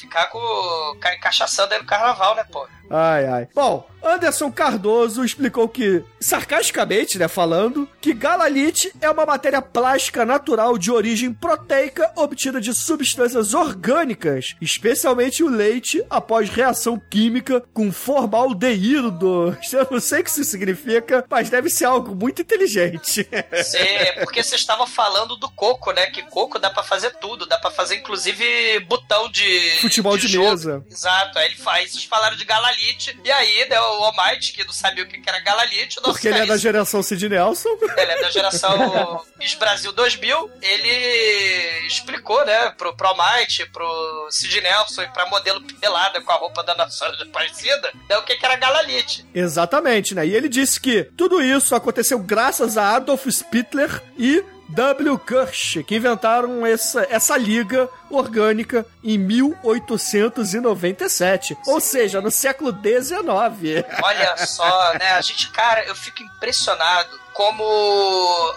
ficar com. ca- cachaçando aí no carnaval, né, pô? Ai, ai. Bom, Anderson Cardoso explicou que, sarcasticamente, né, falando, que galalite é uma matéria plástica natural de origem proteica obtida de substâncias orgânicas, especialmente o leite, após reação química com formaldeído. Eu não sei o que isso significa, mas deve ser algo muito inteligente. Cê, porque vocês estavam falando do coco, né? Que coco dá pra fazer tudo, dá pra fazer inclusive botão de. Futebol de jogo. mesa. Exato, aí ele faz, vocês falaram de galalite, e aí, né, o Almighty, que não sabia o que era galalite, Porque ele é da geração Sid Nelson. ele é da geração Miss Brasil 2000, ele explicou, né, pro, pro Almighty, pro Sid Nelson e pra modelo pelada com a roupa da Nação Aparecida, né, o que que era galalite. Exatamente, né? E ele disse que tudo isso aconteceu graças a Adolf Spittler e W. Kirsch, que inventaram essa, essa liga orgânica em 1897. Ou seja, no século XIX. Olha só, né? A gente, cara, eu fico impressionado como o,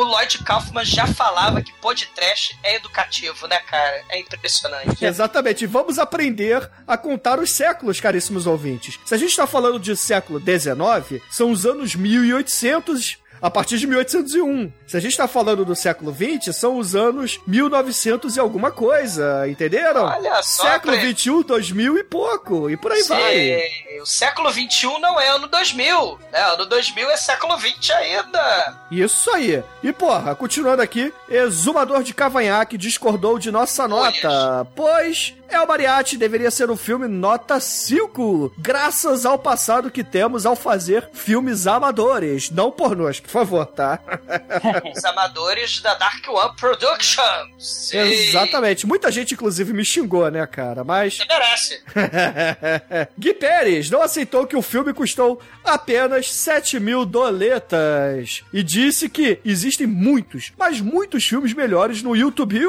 o- Lloyd Kaufman já falava que podcast é educativo, né, cara? É impressionante. Exatamente. E vamos aprender a contar os séculos, caríssimos ouvintes. Se a gente está falando de século XIX, são os anos 1800 a partir de 1801. Se a gente está falando do século XX, são os anos 1900 e alguma coisa, entenderam? Olha só, Século Pre- XXI, 2000 e pouco, e por aí vai. Sei, O século XXI não é ano 2000, né? Ano 2000 é século XX ainda. Isso aí. E porra, continuando aqui, Exumador de Cavanhaque discordou de nossa nota, pois El Mariachi deveria ser um filme nota 5, graças ao passado que temos ao fazer filmes amadores, não pornôs, por favor, tá? Os amadores da Dark One Productions. Sim. Exatamente. Muita gente, inclusive, me xingou, né, cara? Mas. Você merece. Gui Pérez não aceitou que o filme custou apenas 7 mil doletas e disse que existem muitos, mas muitos filmes melhores no YouTube.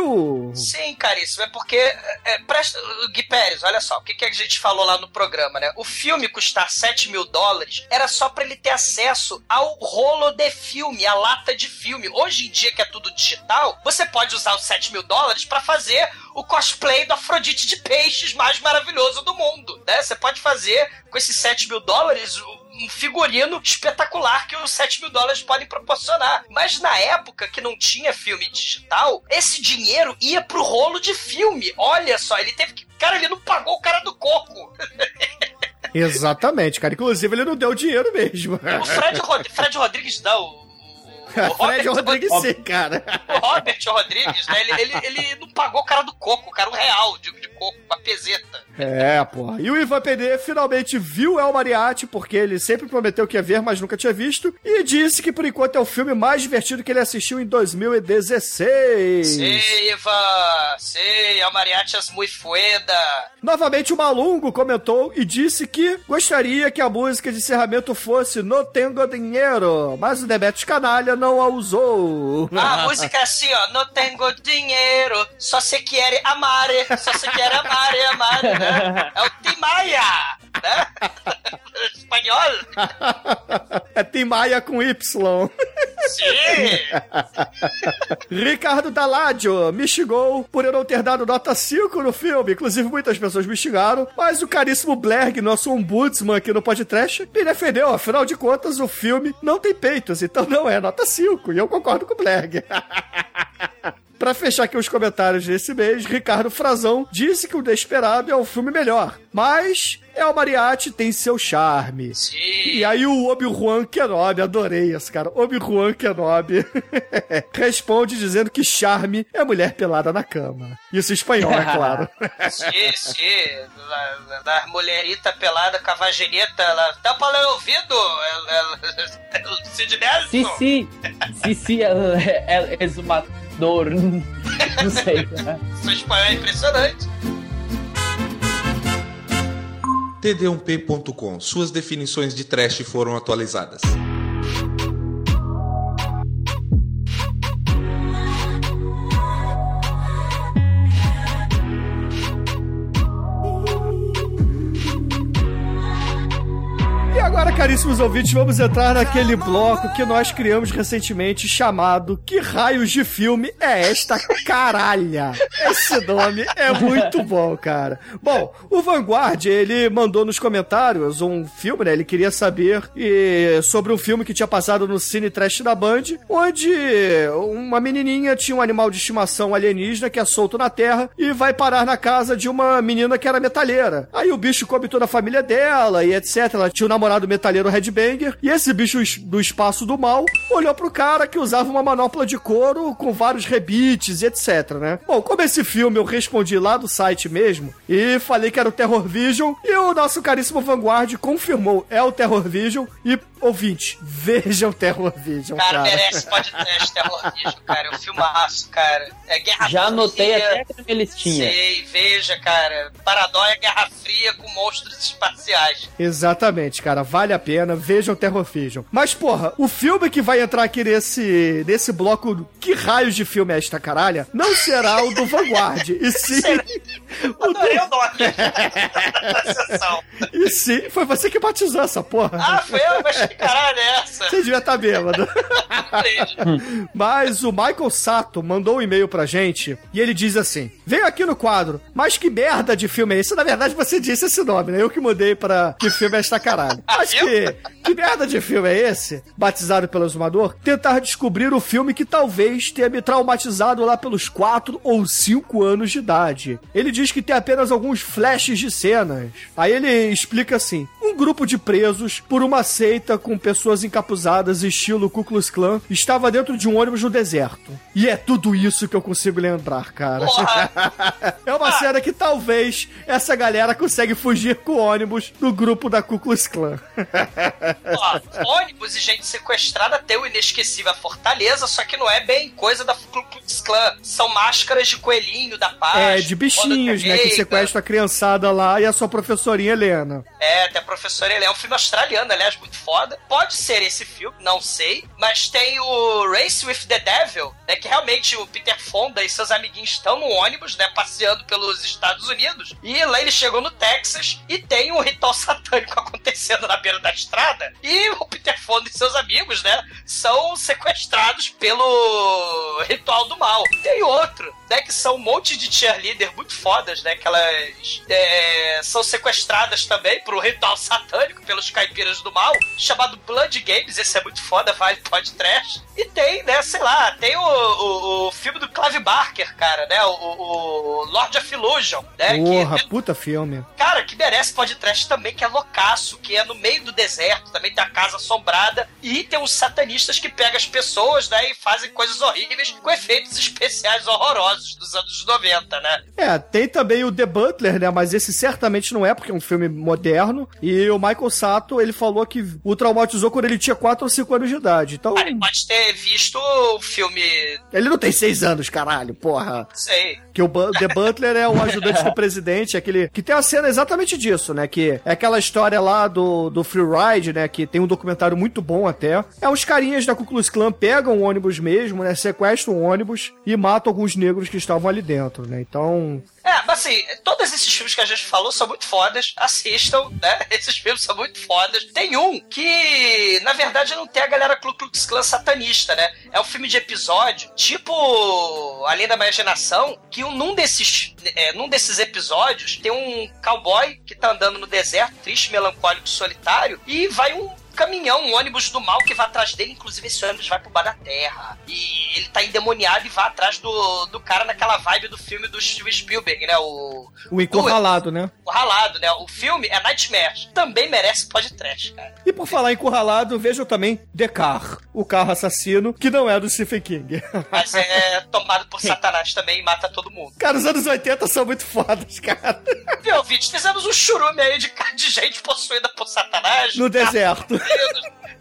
Sim, caríssimo. É porque. É, presta, Gui Pérez, olha só. O que, que a gente falou lá no programa, né? O filme custar 7 mil dólares era só pra ele ter acesso ao rolo de filme, a lata de filme. Hoje em dia, que é tudo digital, você pode usar os 7 mil dólares pra fazer o cosplay do Afrodite de Peixes mais maravilhoso do mundo, né? Você pode fazer com esses 7 mil dólares um figurino espetacular que os 7 mil dólares podem proporcionar. Mas na época que não tinha filme digital, esse dinheiro ia pro rolo de filme. Olha só, ele teve que. Cara, ele não pagou o cara do coco. Exatamente, cara. Inclusive, ele não deu dinheiro mesmo. O Fred, Rod Fred Rodrigues não. O, o Fred Robert- Rodrigues, sim, cara. O Robert Rodrigues, né? Ele, ele, ele não pagou o cara do coco, cara, um real de, de coco, uma peseta. É, porra. E o Ivan PD finalmente viu El Mariachi, porque ele sempre prometeu que ia ver, mas nunca tinha visto, e disse que por enquanto é o filme mais divertido que ele assistiu em 2016. Sei, Ivan, sei, a mariachi es muy fueda. Novamente o Malungo comentou e disse que gostaria que a música de encerramento fosse No Tengo Dinheiro, mas o Demetrius Canalha não a usou. A música é assim, ó, não tenho dinheiro, só se quer amare, só se quer amare, amare, né? É o Tim Maia, né? Espanhol. é Tim Maia com Y. Ricardo Dalladio me xingou por eu não ter dado nota 5 no filme. Inclusive, muitas pessoas me xingaram. Mas o caríssimo Blerg, nosso ombudsman aqui no podcast, me defendeu. Afinal de contas, o filme não tem peitos, então não é nota 5. E eu concordo com o Blerg. Pra fechar aqui os comentários desse mês, Ricardo Frazão disse que o Desperado é o filme melhor, mas El Mariachi tem seu charme. Sim. E aí o Obi-Wan Kenobi, adorei esse cara, Obi-Wan Kenobi, responde dizendo que charme é mulher pelada na cama. Isso em espanhol, é claro. Sim, sim. Da, da mulherita pelada com a vagineta, ela tampa o ouvido. Ela, ela, ela, Cid Nelson. Sim, sim. Sim, sim, ela é é exumador. Não sei. né? Seu espanhol é impressionante. td1p.com. Suas definições de trash foram atualizadas. Caríssimos ouvintes, vamos entrar naquele bloco que nós criamos recentemente chamado Que Raios de Filme é Esta Caralha? Esse nome é muito bom, cara. Bom, o Vanguard, ele mandou nos comentários um filme, né? Ele queria saber e, sobre um filme que tinha passado no Cine Trash da Band, onde uma menininha tinha um animal de estimação alienígena que é solto na Terra e vai parar na casa de uma menina que era metalheira. Aí o bicho come toda a família dela e etc. Ela tinha um namorado metalheiro headbanger e esse bicho do espaço do mal olhou pro cara que usava uma manopla de couro com vários rebites e etc, né? Bom, como esse filme eu respondi lá do site mesmo e falei que era o Terror Vision e o nosso caríssimo Vanguard confirmou, é o Terror Vision e ouvinte, veja o Terror Vision, Cara, cara. merece podcast terror bicho, cara. É um filmaço, cara. É Guerra Já anotei até que minha listinha. Sei, veja, cara. Paradóia Guerra Fria com monstros espaciais. Exatamente, cara, vale a pena, vejam Terror Vision. Mas, porra, o filme que vai entrar aqui nesse, nesse bloco, que raios de filme é esta caralha, não será o do Vanguard, e sim... o do... sessão. E sim, foi você que batizou essa porra. Ah, foi eu? Mas que caralho é essa? Você devia estar bêbado. Mas o Michael Sato mandou um e-mail pra gente e ele diz assim: Veio aqui no quadro, mas que merda de filme é esse? Na verdade, você disse esse nome, né? Eu que mudei pra que filme é esta caralho. Mas que, que merda de filme é esse? Batizado pelo exumador, tentar descobrir o filme que talvez tenha me traumatizado lá pelos 4 ou 5 anos de idade. Ele diz que tem apenas alguns flashes de cenas. Aí ele explica assim: um grupo de presos por uma seita com pessoas encapuzadas estilo Ku Klux Klan estava dentro de um ônibus no deserto. E é tudo isso que eu consigo lembrar, cara. é uma cena que talvez essa galera consegue fugir com o ônibus do grupo da Ku Klux Klan. Ó, ônibus e gente sequestrada tem o inesquecível Fortaleza, só que não é bem coisa da Ku Klux Klan. São máscaras de coelhinho da paz. é, de bichinhos, né? Que sequestra a criançada lá e a sua professorinha Helena. É, tem a professora ele é um filme australiano, aliás, muito foda. Pode ser esse filme, não sei. Mas tem o Race with the Devil, né? Que realmente o Peter Fonda e seus amiguinhos estão no ônibus, né? Passeando pelos Estados Unidos. E lá ele chegou no Texas e tem um ritual satânico acontecendo na beira da estrada. E o Peter Fonda e seus amigos, né? São sequestrados pelo ritual do mal. Tem outro, né? Que são um monte de cheerleader muito fodas, né? Que elas é, são sequestradas também pro ritual satânico pelos caipiras do mal, chamado Blood Games. Esse é muito foda, vale pode trash. E tem, né? Sei lá, tem o, o, o filme do Clive Barker, cara, né? O, o, Lord of Illusion, né? Porra, que, puta filme. Cara, que merece podcast também, que é loucaço, que é no meio do deserto, também tem a casa assombrada, e tem os satanistas que pegam as pessoas, né, e fazem coisas horríveis com efeitos especiais horrorosos dos anos 90, né? É, tem também o The Butler, né? Mas esse certamente não é, porque é um filme moderno. E o Michael Sato, ele falou que o traumatizou quando ele tinha 4 ou 5 anos de idade. Então. Cara, ele pode ter visto o filme. Ele não tem 6 anos, caralho, porra. Sei. Que o Bu- The Butler é o ajudante do presidente, aquele. Que tem a cena exatamente disso, né? Que é aquela história lá do, do Free Ride, né? Que tem um documentário muito bom até. É os carinhas da Ku Klux Klan pegam o ônibus mesmo, né? Sequestram o ônibus e matam alguns negros que estavam ali dentro, né? Então. É, mas assim, todos esses filmes que a gente falou são muito fodas. Assistam, né? Esses filmes são muito fodas. Tem um que, na verdade, não tem a galera Ku Klux Klan satanista, né? É um filme de episódio, tipo Além da Imaginação, que um- num desses, é, num desses episódios tem um cowboy que tá andando no deserto, triste, melancólico, solitário, e vai um caminhão, um ônibus do mal que vai atrás dele. Inclusive, esse ônibus vai pro bar da terra. E ele tá endemoniado e vai atrás do, do cara naquela vibe do filme do Steven Spielberg, né? O, O encurralado, né? o ralado, né? O filme é Nightmare. Também merece podcast, cara. E por falar em encurralado, vejam também The Car, o carro assassino, que não é do Stephen King. Mas é tomado por Satanás também e mata todo mundo. Cara, os anos 80 são muito fodas, cara. Viu, Vídeo? Fizemos um churume aí de, de gente possuída por Satanás. No deserto.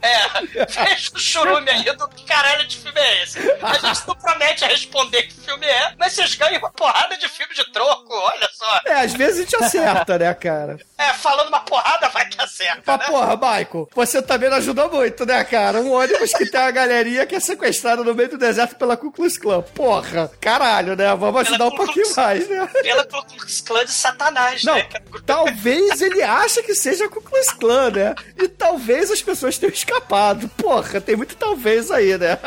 É, fez o churume aí do que caralho de filme é esse. A gente não promete responder que filme é, mas vocês ganham uma porrada de filme de troco, olha só. É, às vezes a gente acerta, né, cara? É, falando uma porrada, vai que acerta. Mas, né? porra, Michael, você também não ajuda muito, né, cara? Um ônibus que tem uma galerinha que é sequestrada no meio do deserto pela Ku Klux Klan. Porra, caralho, né? Vamos ajudar um pouquinho mais, né? Pela Ku Klux Klan de Satanás, Não, né? talvez ele ache que seja Ku Klux Klan, né? E talvez as pessoas tenham escapado. Porra, tem muito talvez aí, né?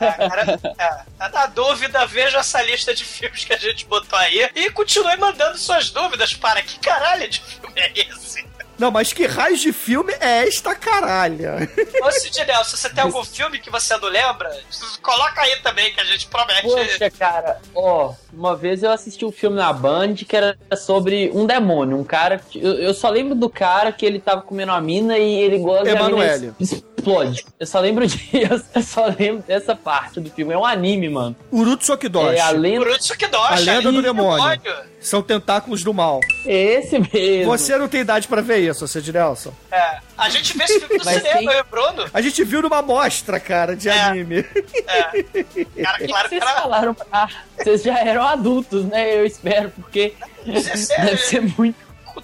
É, cara, é, na dúvida, veja essa lista de filmes que a gente botou aí e continue mandando suas dúvidas para que caralho de filme é esse? Não, mas que raio de filme é esta caralha? Ô, Sid Nelson, você tem algum filme que você não lembra? Coloca aí também que a gente promete. Poxa, cara, ó, uma vez eu assisti um filme na Band que era sobre um demônio, um cara. que- Eu, eu só lembro do cara que ele tava comendo uma mina e ele gosta Emanuele. de explode. Eu só lembro disso, eu só lembro dessa parte do filme. É um anime, mano. Urutsukidoshi. É a lenda. Urutsukidoshi, A lenda do demônio. São tentáculos do mal. Esse mesmo. Você não tem idade pra ver isso, Cid Nelson. É, a gente vê esse filme no Mas cinema, eu e o Bruno. A gente viu numa mostra, cara, de É. anime. É. Cara, claro que Vocês era. falaram. Ah, vocês já eram adultos, né? Eu espero, porque Você- deve ser muito.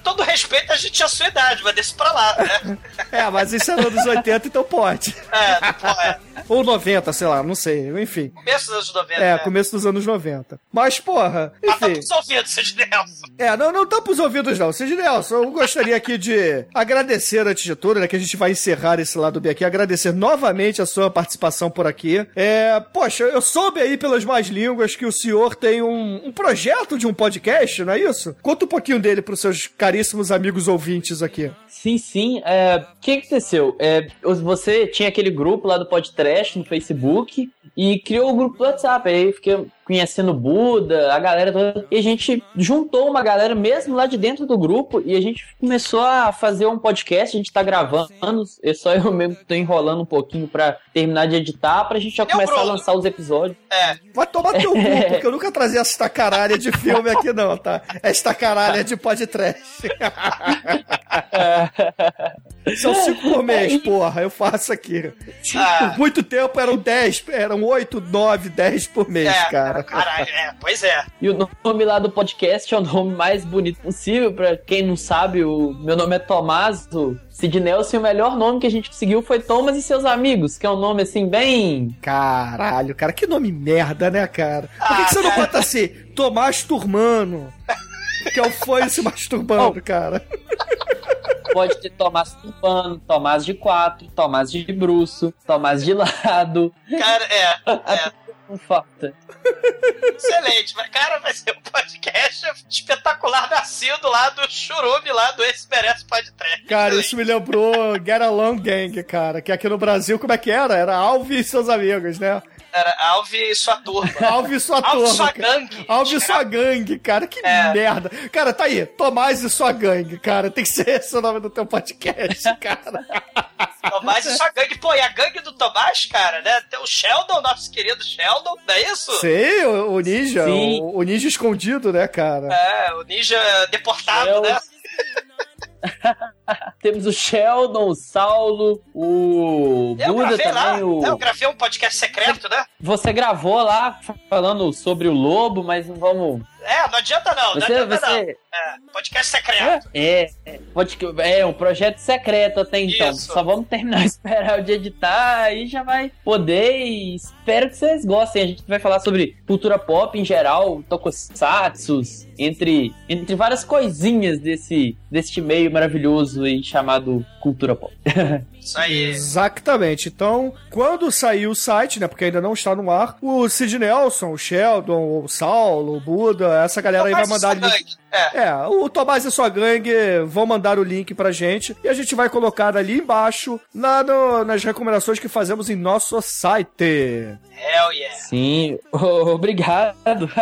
Todo respeito, a gente tinha a sua idade, mas desse pra lá, né? É, mas isso é anos 80, então pode. É, pô, é. Ou 90, sei lá, não sei. Enfim. Começo dos anos 90. É, né? começo dos anos 90. Mas, porra, tá enfim. pros ouvidos, Sid Nelson. É, não, não tá pros ouvidos, não. Cid Nelson, eu gostaria aqui de agradecer antes de tudo, né? Que a gente vai encerrar esse lado B aqui. Agradecer novamente a sua participação por aqui. É, poxa, eu soube aí pelas más línguas que o senhor tem um, um projeto de um podcast, não é isso? Conta um pouquinho dele pros seus caríssimos amigos ouvintes aqui. Sim, sim. É, O que aconteceu? É, você tinha aquele grupo lá do podcast no Facebook e criou o grupo do WhatsApp. Aí fiquei conhecendo o Buda, a galera toda. E a gente juntou uma galera mesmo lá de dentro do grupo e a gente começou a fazer um podcast. A gente tá gravando. É só eu mesmo que tô enrolando um pouquinho pra terminar de editar, pra gente já Eu, começar a lançar os episódios. É, Vai tomar teu cu, porque eu nunca trazia esta caralha de filme aqui, não, tá? Esta caralha de podcast. São cinco por mês, porra, eu faço aqui. Ah. Por muito tempo eram 10, eram 8, 9, 10 por mês, é, cara. Caralho, é, pois é. E o nome lá do podcast é o nome mais bonito possível. Pra quem não sabe, o meu nome é Tomás, o Sid Nelson. E o melhor nome que a gente conseguiu foi Thomas e seus amigos, que é um nome assim, bem. Caralho, cara, que nome merda, né, cara? Por que, que você não bota assim, Tomás Turmano? Que é o fã se masturbando, cara. Pode ter Tomás Turbano, Tomás de quatro, Tomás de bruço, Tomás de lado. Cara, é, é. Não falta. Excelente. Mas, cara, vai ser um podcast espetacular nascido lá do churume lá do Esse Merece Podcast. Cara, isso me lembrou Get Along Gang, cara. Que aqui no Brasil, como é que era? Era Alves e seus amigos, né? Era Alve e sua turma. Alves e sua Alve e turma. sua gangue. Alves e sua gangue, cara. Que É. merda. Cara, tá aí. Tomás e sua gangue, cara. Tem que ser esse o nome do teu podcast, cara. Tomás e sua gangue. Pô, e a gangue do Tomás, cara, né? Tem o Sheldon, nosso querido Sheldon, não é isso? Sei, o, o ninja. Sim. O, o ninja escondido, né, cara? É, o ninja deportado, Sheldon. né? Temos o Sheldon, o Saulo, o Eu Buda gravei lá, também. O... eu gravei um podcast secreto, né? Você gravou lá falando sobre o lobo, mas não vamos. É, não adianta não, não Você, adianta não. você, É, podcast secreto. É, é, é um projeto secreto até então. Isso. Só vamos terminar, esperar o de editar, aí já vai poder e espero que vocês gostem. A gente vai falar sobre cultura pop em geral, tokusatsu, entre, entre várias coisinhas desse, deste meio maravilhoso aí chamado cultura pop. Isso aí. Exatamente. Então, quando sair o site, né? Porque ainda não está no ar, o Sid Nelson, o Sheldon, o Saulo, o Buda, essa galera aí vai e mandar gangue. É, É, o Tomás e sua gangue vão mandar o link pra gente e a gente vai colocar ali embaixo na, no- nas recomendações que fazemos em nosso site. hell yeah. Sim, obrigado.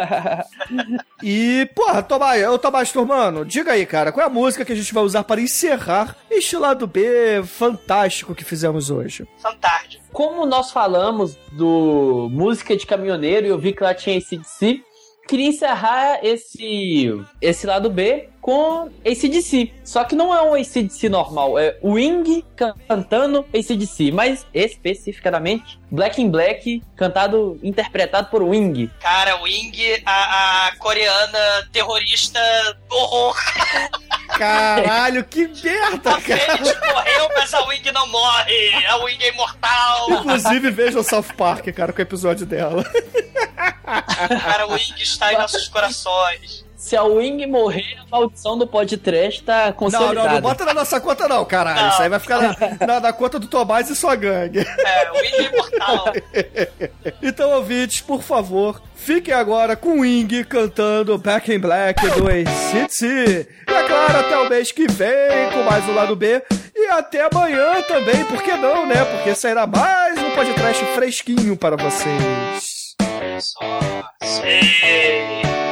E, porra, Tomás, ô Tomás Turmano, diga aí, cara, qual é a música que a gente vai usar para encerrar este lado B fantástico que fizemos hoje? Fantástico. Como nós falamos do música de caminhoneiro e eu vi que lá tinha ACDC, queria encerrar esse, esse lado B com ACDC. Só que não é um ACDC normal, é Wing cantando ACDC, mas especificamente Black in Black, cantado, interpretado por Wing. Cara, Wing, a, a coreana terrorista horror. Caralho, que merda, a cara! A morreu, mas a Wing não morre! A Wing é imortal! Inclusive, veja o South Park, cara, com o episódio dela. Cara, o Wing está em nossos corações. Se a Wing morrer, a maldição do podcast tá consolidada. Não, não, não bota na nossa conta não, caralho. Não. Isso aí vai ficar na, na, na, conta do Tomás e sua gangue. É, Wing é imortal. então, ouvintes, por favor, fiquem agora com o Wing cantando Back in Black do ACDC. E é claro, até o mês que vem com mais um Lado B. E até amanhã também, por que não, né? Porque sairá mais um podcast fresquinho para vocês. Só, só.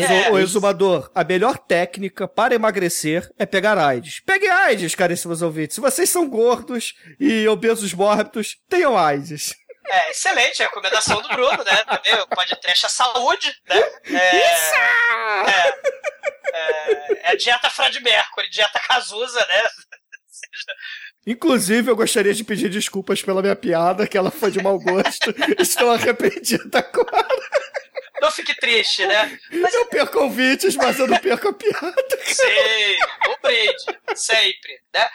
Isso. exumador, a melhor técnica para emagrecer é pegar AIDS. Pegue AIDS, caríssimos ouvintes. Se vocês são gordos e obesos mórbidos, tenham AIDS. É, excelente, a recomendação do Bruno, né? Também o podcast é saúde, né? É, Isso! É, é, é a dieta Fred Mercury, dieta Cazuza, né? Inclusive, eu gostaria de pedir desculpas pela minha piada, que ela foi de mau gosto. Estou arrependido agora. Não fique triste, né? Mas eu perco ouvintes, mas eu não perco a piada. Sim, o brinde, sempre, né?